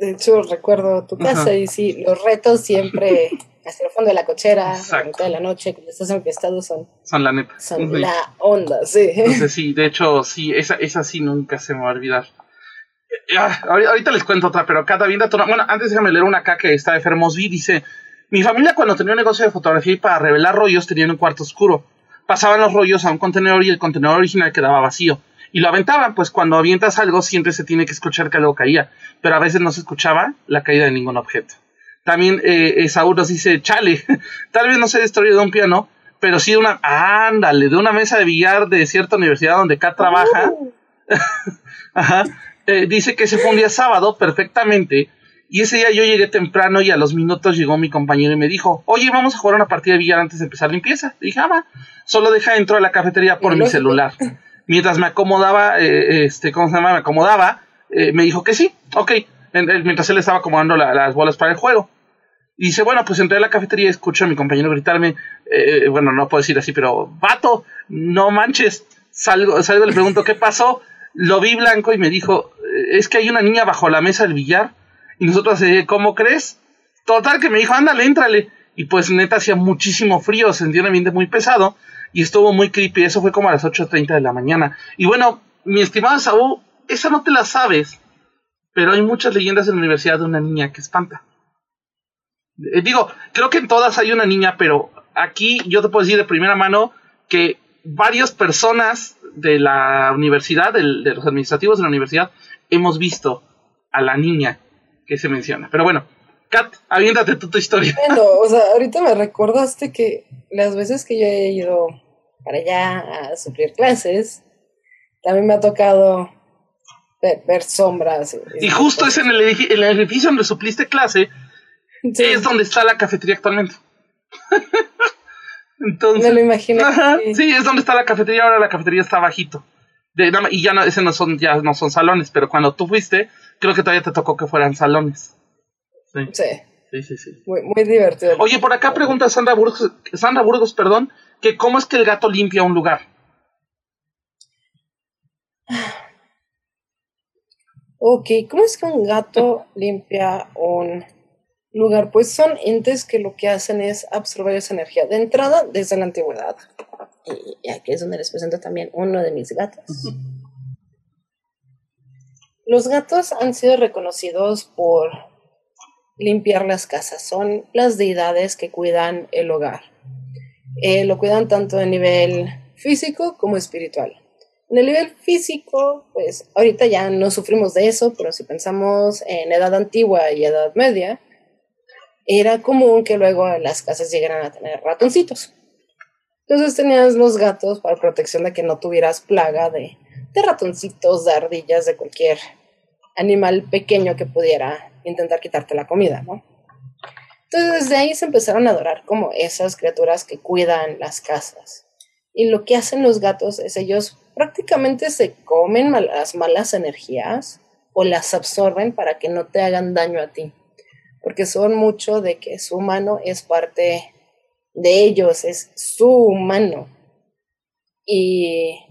De hecho, recuerdo tu casa y sí, los retos siempre hacia el fondo de la cochera, a la mitad de la noche, cuando estás enfiestado, son, son la neta. Son la onda, sí. Entonces, sí, de hecho, sí, esa, esa sí nunca se me va a olvidar. Eh, ah, ahorita les cuento otra, pero cada vida, bueno, antes déjame leer una acá que está de Fermosby, dice, mi familia cuando tenía un negocio de fotografía y para revelar rollos tenía un cuarto oscuro pasaban los rollos a un contenedor y el contenedor original quedaba vacío. Y lo aventaban, pues cuando avientas algo siempre se tiene que escuchar que algo caía, pero a veces no se escuchaba la caída de ningún objeto. También eh, Saúl nos dice, chale, tal vez no se destruyó de un piano, pero sí de una, ándale, de una mesa de billar de cierta universidad donde Kat trabaja. Uh. Ajá. Eh, dice que se fue un día sábado perfectamente y ese día yo llegué temprano y a los minutos llegó mi compañero y me dijo, oye, vamos a jugar una partida de billar antes de empezar limpieza. dije, ah, va. Solo deja dentro de la cafetería por mi celular. Mientras me acomodaba, eh, este, ¿cómo se llama? Me acomodaba, eh, me dijo que sí, ok. mientras él estaba acomodando las bolas para el juego. Y dice, bueno, pues entré a la cafetería y escucho a mi compañero gritarme, eh, bueno, no puedo decir así, pero, vato, no manches, salgo, salgo, le pregunto, ¿qué pasó? Lo vi blanco y me dijo, es que hay una niña bajo la mesa del billar. Y nosotros, ¿cómo crees? Total que me dijo, ándale, éntrale. Y pues neta hacía muchísimo frío, sentí un ambiente muy pesado y estuvo muy creepy. Eso fue como a las 8.30 de la mañana. Y bueno, mi estimado Saúl, esa no te la sabes, pero hay muchas leyendas en la universidad de una niña que espanta. Eh, digo, creo que en todas hay una niña, pero aquí yo te puedo decir de primera mano que varias personas de la universidad, de los administrativos de la universidad, hemos visto a la niña que se menciona. Pero bueno, Kat, aviéntate tú tu historia. Bueno, o sea, ahorita me recordaste que las veces que yo he ido para allá a sufrir clases, también me ha tocado ver, sombras. Y, justo es en el, edificio donde supliste clase, es donde está la cafetería actualmente. Entonces, me lo imagino. sí. es donde está la cafetería, ahora la cafetería está bajito. y ya no, ese no son, ya no son salones, pero cuando tú fuiste, creo que todavía te tocó que fueran salones. Sí. Sí, sí, sí. Muy, muy divertido. Oye, por acá pregunta Sandra Burgos, Sandra Burgos, perdón, que cómo es que el gato limpia un lugar. Ok, ¿cómo es que un gato limpia un lugar? Pues son entes que lo que hacen es absorber esa energía de entrada desde la antigüedad. Y aquí es donde les presento también uno de mis gatos. Los gatos han sido reconocidos por limpiar las casas. Son las deidades que cuidan el hogar. Eh, lo cuidan tanto a nivel físico como espiritual. En el nivel físico, pues ahorita ya no sufrimos de eso, pero si pensamos en edad antigua y edad media, era común que luego las casas llegaran a tener ratoncitos. Entonces tenías los gatos para protección de que no tuvieras plaga de, de ratoncitos, de ardillas, de cualquier animal pequeño que pudiera intentar quitarte la comida, ¿no? Entonces desde ahí se empezaron a adorar como esas criaturas que cuidan las casas. Y lo que hacen los gatos es ellos prácticamente se comen las malas energías o las absorben para que no te hagan daño a ti. Porque son mucho de que su humano es parte de ellos, es su humano. Y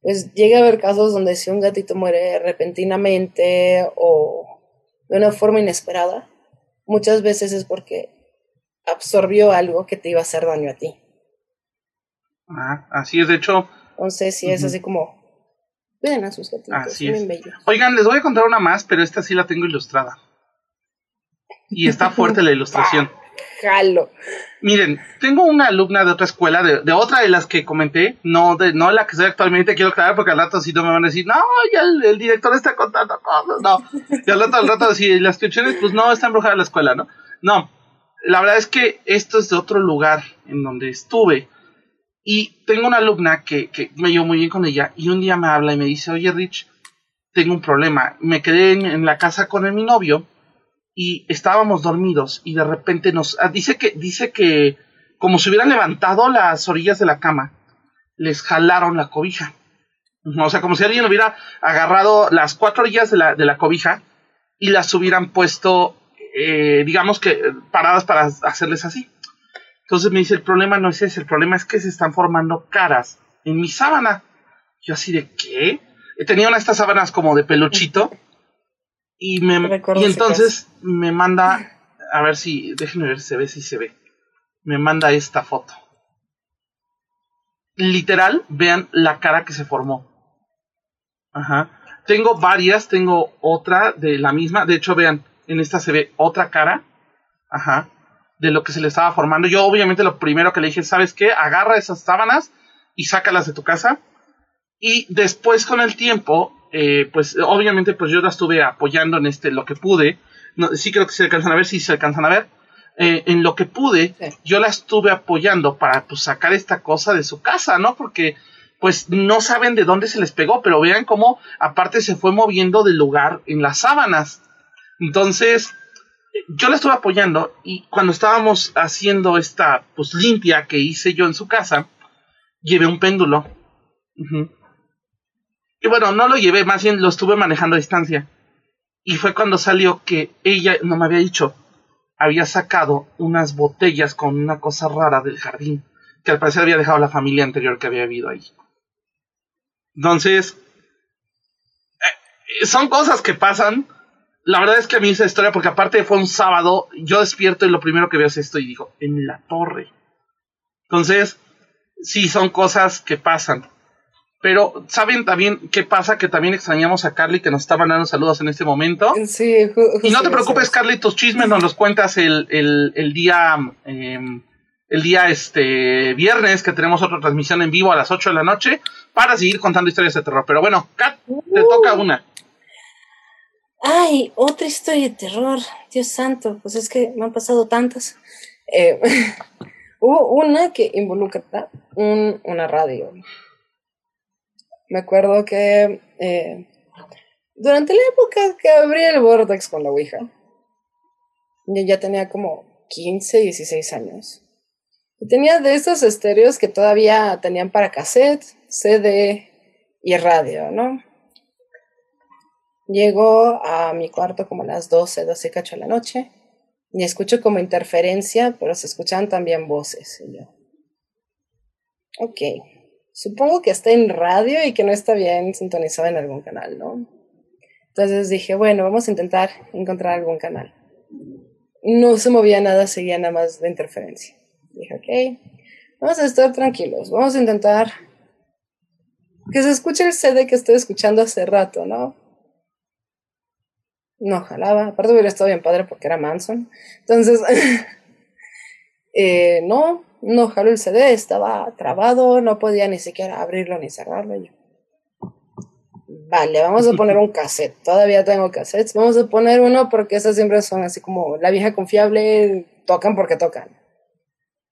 pues llega a haber casos donde si un gatito muere repentinamente o de una forma inesperada, muchas veces es porque absorbió algo que te iba a hacer daño a ti. Ah, así es, de hecho. Entonces, sí, es así como. Cuiden a sus gatitos, así es. Oigan, les voy a contar una más, pero esta sí la tengo ilustrada. Y está fuerte la ilustración. Jalo. Miren, tengo una alumna de otra escuela, de, otra de las que comenté, no de no la que soy actualmente, quiero aclarar porque al rato si no me van a decir, no, ya el, director está contando cosas, no. Y al rato, al rato, si las inscripciones, pues no, está embrujada la escuela, ¿no? No, la verdad es que esto es de otro lugar en donde estuve. Y tengo una alumna que, que me llevo muy bien con ella y un día me habla y me dice, oye Rich, tengo un problema. Me quedé en, la casa con mi novio y estábamos dormidos y de repente nos ah, dice que dice que como si hubieran levantado las orillas de la cama, les jalaron la cobija. O sea, como si alguien hubiera agarrado las cuatro orillas de la, de la cobija y las hubieran puesto, eh, digamos que paradas para hacerles así. Entonces me dice, el problema no es ese, el problema es que se están formando caras en mi sábana. Yo así de, ¿qué? Tenía una de estas sábanas como de peluchito y, me, y entonces me manda, a ver si, déjenme ver si se ve, si se ve. Me manda esta foto. Literal, vean la cara que se formó. Ajá. Tengo varias, tengo otra de la misma. De hecho, vean, en esta se ve otra cara. Ajá. De lo que se le estaba formando. Yo, obviamente, lo primero que le dije, ¿sabes qué? Agarra esas sábanas y sácalas de tu casa. Y después, con el tiempo, eh, pues obviamente pues yo la estuve apoyando en este lo que pude. No, sí creo que se alcanzan a ver, sí se alcanzan a ver. Eh, en lo que pude, yo la estuve apoyando para pues, sacar esta cosa de su casa, ¿no? Porque pues no saben de dónde se les pegó, pero vean cómo aparte se fue moviendo del lugar en las sábanas. Entonces, yo la estuve apoyando y cuando estábamos haciendo esta pues limpia que hice yo en su casa, llevé un péndulo. Y bueno, no lo llevé, más bien lo estuve manejando a distancia. Y fue cuando salió que ella no me había dicho, había sacado unas botellas con una cosa rara del jardín, que al parecer había dejado la familia anterior que había vivido ahí. Entonces, eh, son cosas que pasan. La verdad es que a mí esa historia, porque aparte fue un sábado, yo despierto y lo primero que veo es esto y digo, en la torre. Entonces, sí, son cosas que pasan. Pero, ¿saben también qué pasa? Que también extrañamos a Carly, que nos está mandando saludos en este momento. Sí, y no te preocupes, Carly, tus chismes nos los cuentas el, el, el día, em, el día este viernes, que tenemos otra transmisión en vivo a las 8 de la noche, para seguir contando historias de terror. Pero bueno, Kat, te Uh. toca una. Ay, otra historia de terror. Dios santo, pues es que me han pasado tantas. Eh, hubo una que involucra un, una radio. Me acuerdo que eh, durante la época que abrí el Vortex con la Ouija, yo ya tenía como 15, 16 años. Y tenía de esos estéreos que todavía tenían para cassette, CD y radio, ¿no? Llego a mi cuarto como a las 12, 12 cacho de la noche y escucho como interferencia, pero se escuchan también voces. Y ok, supongo que está en radio y que no está bien sintonizado en algún canal, ¿no? Entonces dije, bueno, vamos a intentar encontrar algún canal. No se movía nada, seguía nada más de interferencia. Dije, ok, vamos a estar tranquilos, vamos a intentar que se escuche el CD que estoy escuchando hace rato, ¿no? No jalaba, aparte hubiera estado bien padre porque era Manson. Entonces, eh, no, no jaló el CD, estaba trabado, no podía ni siquiera abrirlo ni cerrarlo. Yo. Vale, vamos a poner un cassette. Todavía tengo cassettes. Vamos a poner uno porque esas siempre son así como la vieja confiable, tocan porque tocan.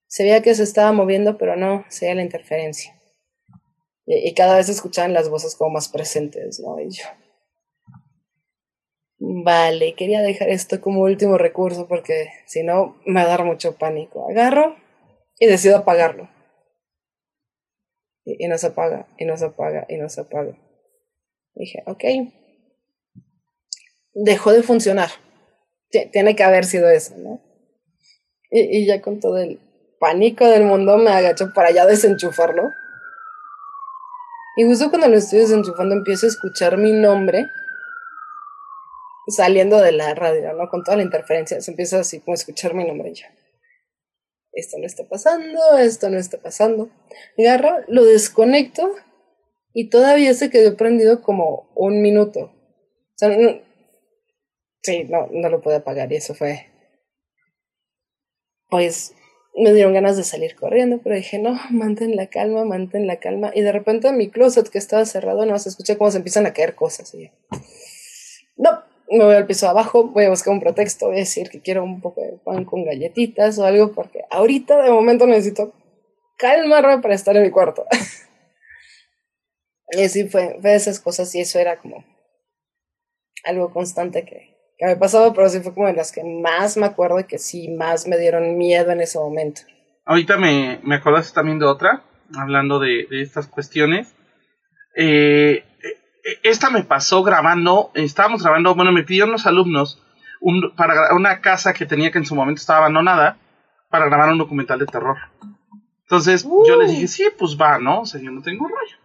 Se veía que se estaba moviendo, pero no, se veía la interferencia. Y, y cada vez escuchaban las voces como más presentes, ¿no? Y yo. Vale, quería dejar esto como último recurso porque si no me va a dar mucho pánico. Agarro y decido apagarlo. Y, y no se apaga, y no se apaga, y no se apaga. Dije, ok. Dejó de funcionar. Tiene que haber sido eso, ¿no? Y, y ya con todo el pánico del mundo me agacho para ya desenchufarlo. Y justo cuando lo estoy desenchufando empiezo a escuchar mi nombre saliendo de la radio, ¿no? Con toda la interferencia, se empieza así como a escuchar mi nombre ya. Esto no está pasando, esto no está pasando. Agarro, lo desconecto y todavía se quedó prendido como un minuto. O sea, no, sí, no, no lo pude apagar y eso fue. Pues me dieron ganas de salir corriendo, pero dije, no, mantén la calma, mantén la calma. Y de repente en mi closet que estaba cerrado, no se escuché cómo se empiezan a caer cosas. No, me voy al piso abajo, voy a buscar un pretexto, voy a decir que quiero un poco de pan con galletitas o algo, porque ahorita de momento necesito calmarme para estar en mi cuarto. y así fue, de esas cosas y eso era como algo constante que, que me pasaba, pero sí fue como de las que más me acuerdo y que sí más me dieron miedo en ese momento. Ahorita me, me acordaste también de otra, hablando de, de estas cuestiones. Eh, esta me pasó grabando, estábamos grabando, bueno, me pidieron los alumnos un, para una casa que tenía que en su momento estaba abandonada para grabar un documental de terror. Entonces uh. yo les dije, sí, pues va, ¿no? O sea, yo no tengo rollo.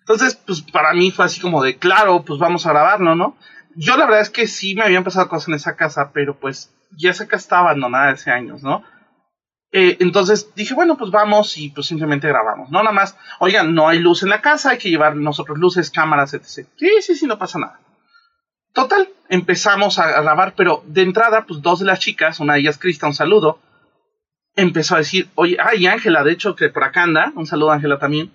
Entonces, pues para mí fue así como de, claro, pues vamos a grabarlo, ¿no? Yo la verdad es que sí me habían pasado cosas en esa casa, pero pues ya esa casa estaba abandonada hace años, ¿no? Eh, entonces dije, bueno, pues vamos y pues simplemente grabamos, ¿no? Nada más, oigan, no hay luz en la casa, hay que llevar nosotros luces, cámaras, etc. Sí, sí, sí, no pasa nada. Total, empezamos a grabar, pero de entrada, pues dos de las chicas, una de ellas, Crista, un saludo, empezó a decir, oye, ay, Ángela, de hecho, que por acá anda, un saludo Ángela también,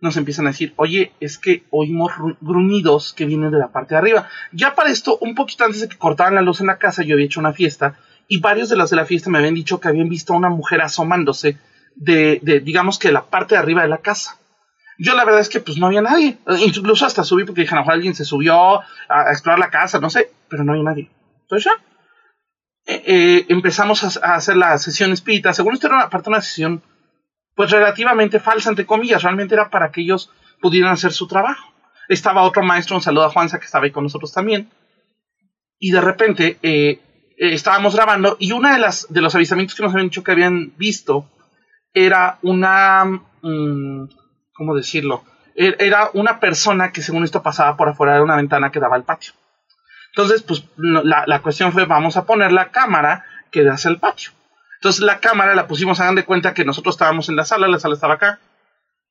nos empiezan a decir, oye, es que oímos gruñidos que vienen de la parte de arriba. Ya para esto, un poquito antes de que cortaran la luz en la casa, yo había hecho una fiesta y varios de los de la fiesta me habían dicho que habían visto a una mujer asomándose de, de, digamos que la parte de arriba de la casa. Yo la verdad es que pues no había nadie, incluso hasta subí porque dije, a alguien se subió a, explorar la casa, no sé, pero no había nadie. Entonces ya, eh, eh, empezamos a, hacer la sesión espírita, según esto era una una sesión pues relativamente falsa, entre comillas, realmente era para que ellos pudieran hacer su trabajo. Estaba otro maestro, un saludo a Juanza que estaba ahí con nosotros también, y de repente eh, estábamos grabando y una de las de los avisamientos que nos habían dicho que habían visto era una mmm, cómo decirlo e-, era una persona que según esto pasaba por afuera de una ventana que daba al patio. Entonces, pues la, la cuestión fue, vamos a poner la cámara que da hacia el patio. Entonces la cámara la pusimos, hagan de cuenta que nosotros estábamos en la sala, la sala estaba acá,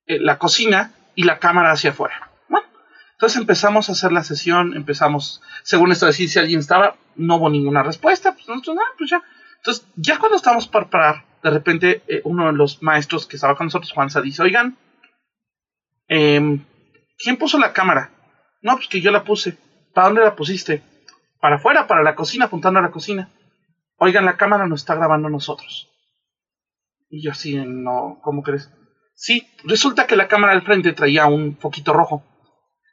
eh, la cocina y la cámara hacia afuera. Entonces empezamos a hacer la sesión, empezamos, según esto, decir si alguien estaba, no hubo ninguna respuesta, pues nosotros, ah, pues ya. Entonces, ya cuando estamos para parar, de repente eh, uno de los maestros que estaba con nosotros, Juanza, dice, oigan, em, ¿quién puso la cámara? No, pues que yo la puse. ¿Para dónde la pusiste? Para afuera, para la cocina, apuntando a la cocina. Oigan, la cámara nos está grabando nosotros. Y yo así, no, ¿cómo crees? Sí, resulta que la cámara del frente traía un foquito rojo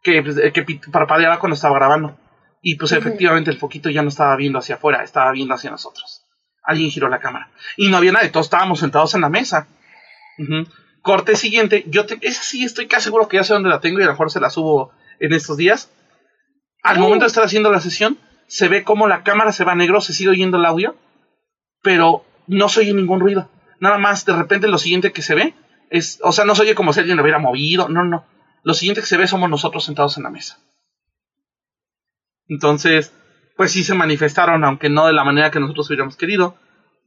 que, pues, que parpadeaba cuando estaba grabando. Y pues efectivamente el foquito ya no estaba viendo hacia afuera, estaba viendo hacia nosotros. Alguien giró la cámara. Y no había nadie, todos estábamos sentados en la mesa. Corte siguiente, yo te, esa sí estoy casi seguro que ya sé dónde la tengo y a lo mejor se la subo en estos días. Al momento de estar haciendo la sesión, se ve como la cámara se va negro, se sigue oyendo el audio, pero no se oye ningún ruido. Nada más, de repente lo siguiente que se ve es, o sea, no se oye como si alguien lo hubiera movido, no, no. Lo siguiente que se ve somos nosotros sentados en la mesa. Entonces, pues sí se manifestaron, aunque no de la manera que nosotros hubiéramos querido,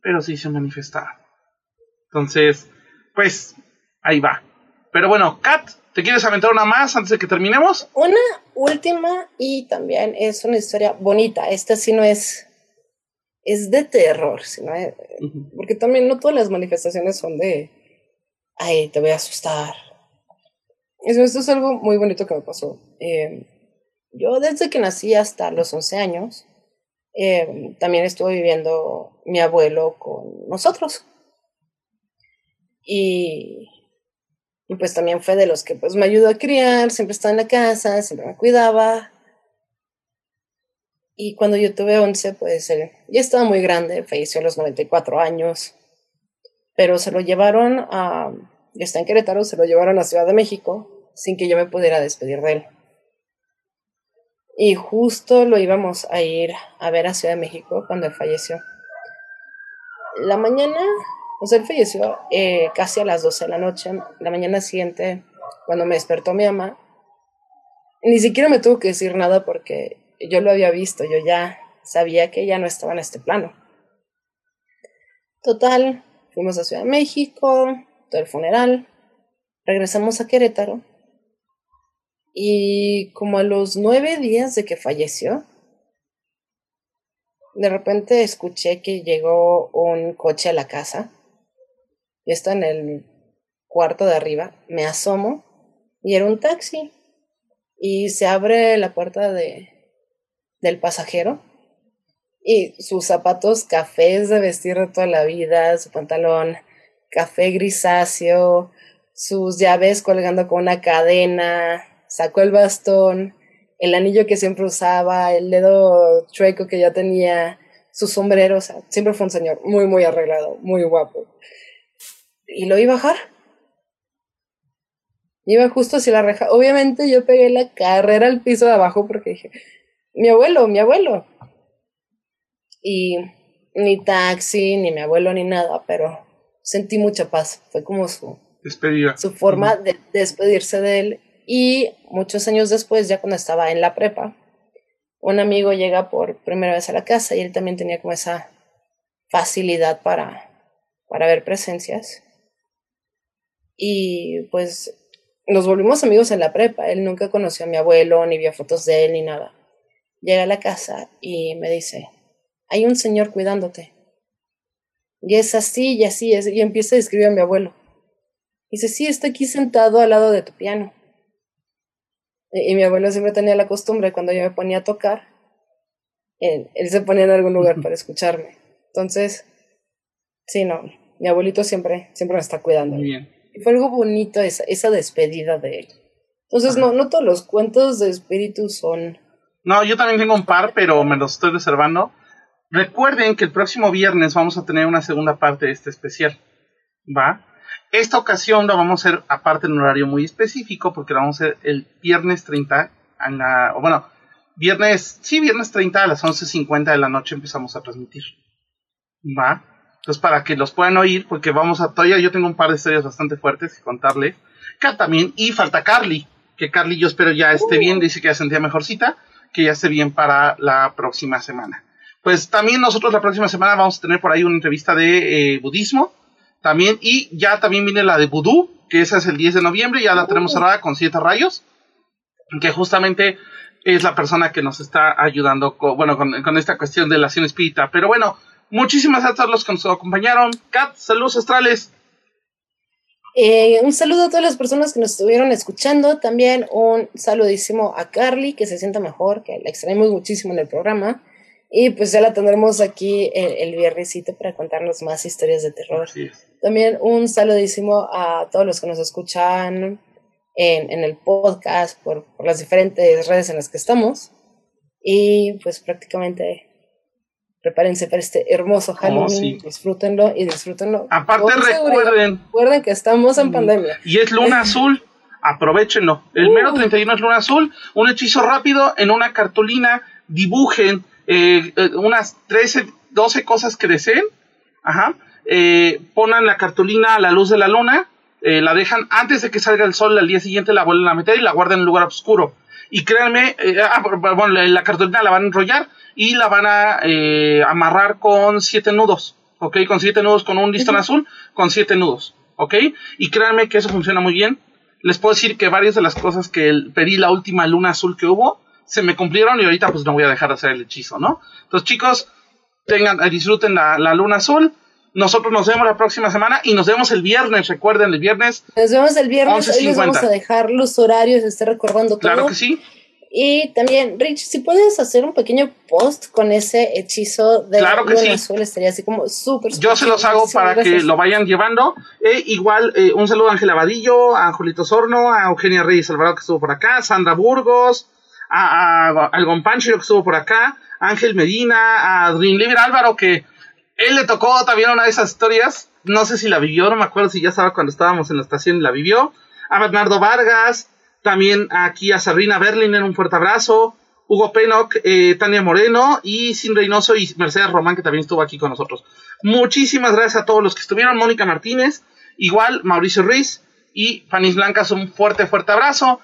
pero sí se manifestaron. Entonces, pues ahí va. Pero bueno, Kat, ¿Te quieres aventar una más antes de que terminemos? Una última y también es una historia bonita. Esta sí no es, es de terror, sino porque también no todas las manifestaciones son de, ay, te voy a asustar. Eso, esto es algo muy bonito que me pasó. Em, yo desde que nací hasta los 11 años, em, también estuve viviendo mi abuelo con nosotros. Y y pues también fue de los que pues me ayudó a criar, siempre estaba en la casa, siempre me cuidaba. Y cuando yo tuve 11, pues ya estaba muy grande, falleció a los 94 años. Pero se lo llevaron a, está en Querétaro, se lo llevaron a Ciudad de México sin que yo me pudiera despedir de él. Y justo lo íbamos a ir a ver a Ciudad de México cuando él falleció. La mañana o sea, él falleció eh, casi a las 12 de la noche. La mañana siguiente, cuando me despertó mi mamá, ni siquiera me tuvo que decir nada porque yo lo había visto, yo ya sabía que ella no estaba en este plano. Total, fuimos a Ciudad de México, todo el funeral, regresamos a Querétaro y como a los nueve días de que falleció, de repente escuché que llegó un coche a la casa yo estaba en el cuarto de arriba, me asomo y era un taxi. Y se abre la puerta de, del pasajero y sus zapatos cafés de vestir de toda la vida, su pantalón café grisáceo, sus llaves colgando con una cadena, sacó el bastón, el anillo que siempre usaba, el dedo chueco que ya tenía, su sombrero, o sea, siempre fue un señor muy, muy arreglado, muy guapo y lo a bajar. Iba justo hacia la reja. Obviamente yo pegué la carrera al piso de abajo porque dije, mi abuelo, mi abuelo. Y ni taxi, ni mi abuelo, ni nada, pero sentí mucha paz. Fue como su, su forma de despedirse de él. Y muchos años después, ya cuando estaba en la prepa, un amigo llega por primera vez a la casa y él también tenía como esa facilidad para, para ver presencias. Y pues nos volvimos amigos en la prepa. Él nunca conoció a mi abuelo, ni vio fotos de él, ni nada. Llega a la casa y me dice, hay un señor cuidándote. Y es así, y así, es, y empieza a describir a mi abuelo. dice, sí, está aquí sentado al lado de tu piano. Y, mi abuelo siempre tenía la costumbre, cuando yo me ponía a tocar, él, él se ponía en algún lugar para escucharme. Entonces, sí, no, mi abuelito siempre, siempre me está cuidando. Muy bien fue algo bonito esa, esa despedida de él. Entonces, no, no todos los cuentos de espíritu son. No, yo también tengo un par, pero me los estoy reservando. Recuerden que el próximo viernes vamos a tener una segunda parte de este especial. ¿Va? Esta ocasión la vamos a hacer aparte en un horario muy específico, porque la vamos a hacer el viernes 30, a la, o bueno, viernes, sí, viernes 30 a las 11.50 de la noche empezamos a transmitir. ¿Va? Entonces, para que los puedan oír, porque vamos a todavía yo tengo un par de historias bastante fuertes que contarles. También, y falta Carly. que Carly yo espero ya esté bien, dice que ya sentía mejorcita, que ya esté bien para la próxima semana. Pues también nosotros la próxima semana vamos a tener por ahí una entrevista de eh, budismo, también, y ya también viene la de vudú, que esa es el 10 de noviembre, ya la tenemos cerrada con siete rayos, que justamente es la persona que nos está ayudando con, bueno, con, esta cuestión de la acción espírita. Pero bueno, muchísimas gracias a todos los que nos acompañaron. Kat, saludos astrales. Eh, un saludo a todas las personas que nos estuvieron escuchando. También un saludísimo a Carly, que se sienta mejor, que la extrañamos muchísimo en el programa. Y pues ya la tendremos aquí el, el viernesito para contarnos más historias de terror. También un saludísimo a todos los que nos escuchan en, en el podcast, por, por, las diferentes redes en las que estamos. Y pues prácticamente prepárense para este hermoso oh, Halloween, disfrútenlo y disfrútenlo. Aparte recuerden, recuerden que estamos en pandemia. Y es luna azul, aprovechenlo. El mero 31 uh. es luna azul, un hechizo rápido en una cartulina, dibujen eh, eh unas 13, 12 cosas que deseen, ajá, eh, ponan la cartulina a la luz de la luna eh, la dejan antes de que salga el sol al día siguiente, la vuelven a meter y la guardan en un lugar oscuro. Y créanme, ah, bueno, la cartulina la van a enrollar y la van a amarrar con siete nudos, ¿ok? Con siete nudos, con un listón azul, con siete nudos, ¿ok? Y créanme que eso funciona muy bien. Les puedo decir que varias de las cosas que pedí la última luna azul que hubo, se me cumplieron y ahorita pues no voy a dejar de hacer el hechizo, ¿no? Entonces chicos, tengan, disfruten la, la luna azul nosotros nos vemos la próxima semana y nos vemos el viernes, recuerden, el viernes. Nos vemos el viernes, hoy les vamos a dejar los horarios, esté recordando todo. Claro que sí. Y también, Rich, si puedes hacer un pequeño post con ese hechizo de claro que sí. azul, estaría así como súper. Yo se los hago para que lo vayan llevando. E igual, eh, un saludo a Ángel Abadillo, a Julito Sorno, a Eugenia Reyes Alvarado que estuvo por acá, Sandra Burgos, a, a, Algon Pancho que estuvo por acá, Ángel Medina, a Dream Libre Álvaro que él le tocó también una de esas historias. No sé si la vivió, no me acuerdo si ya estaba cuando estábamos en la estación la vivió. A Bernardo Vargas, también aquí a Sabrina Berlin un fuerte abrazo. Hugo Penoc, eh, Tania Moreno y Sin Reynoso y Mercedes Román, que también estuvo aquí con nosotros. Muchísimas gracias a todos los que estuvieron. Mónica Martínez, igual Mauricio Ruiz y Fanis Blancas, un fuerte, fuerte abrazo.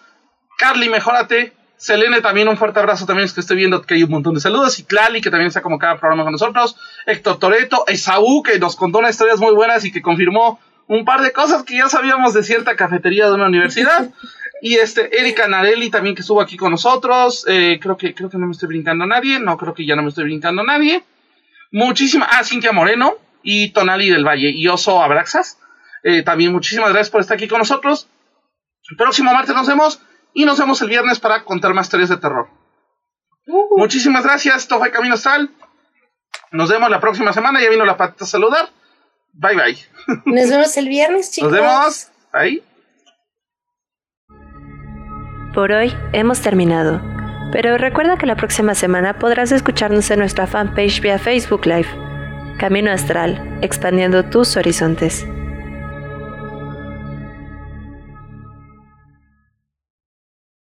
Carly, mejórate. Selene también un fuerte abrazo. También es que estoy viendo que hay un montón de saludos. Y Clali que también está como cada programa con nosotros. Héctor Toreto Esaú que nos contó unas historias muy buenas y que confirmó un par de cosas que ya sabíamos de cierta cafetería de una universidad. Y este Erika Narelli también que estuvo aquí con nosotros. Eh, creo que creo que no me estoy brincando a nadie. No creo que ya no me estoy brincando a nadie. Muchísimas ah Cintia Moreno y Tonali del Valle y Oso Abraxas. Eh, también muchísimas gracias por estar aquí con nosotros. El próximo martes nos vemos y nos vemos el viernes para contar más historias de terror. Uh. Muchísimas gracias, esto fue Camino Astral. Nos vemos la próxima semana, ya vino la patita a saludar. Bye bye. Nos vemos el viernes, chicos. Nos vemos. Ahí. Por hoy hemos terminado. Pero recuerda que la próxima semana podrás escucharnos en nuestra fanpage vía Facebook Live. Camino Astral, expandiendo tus horizontes.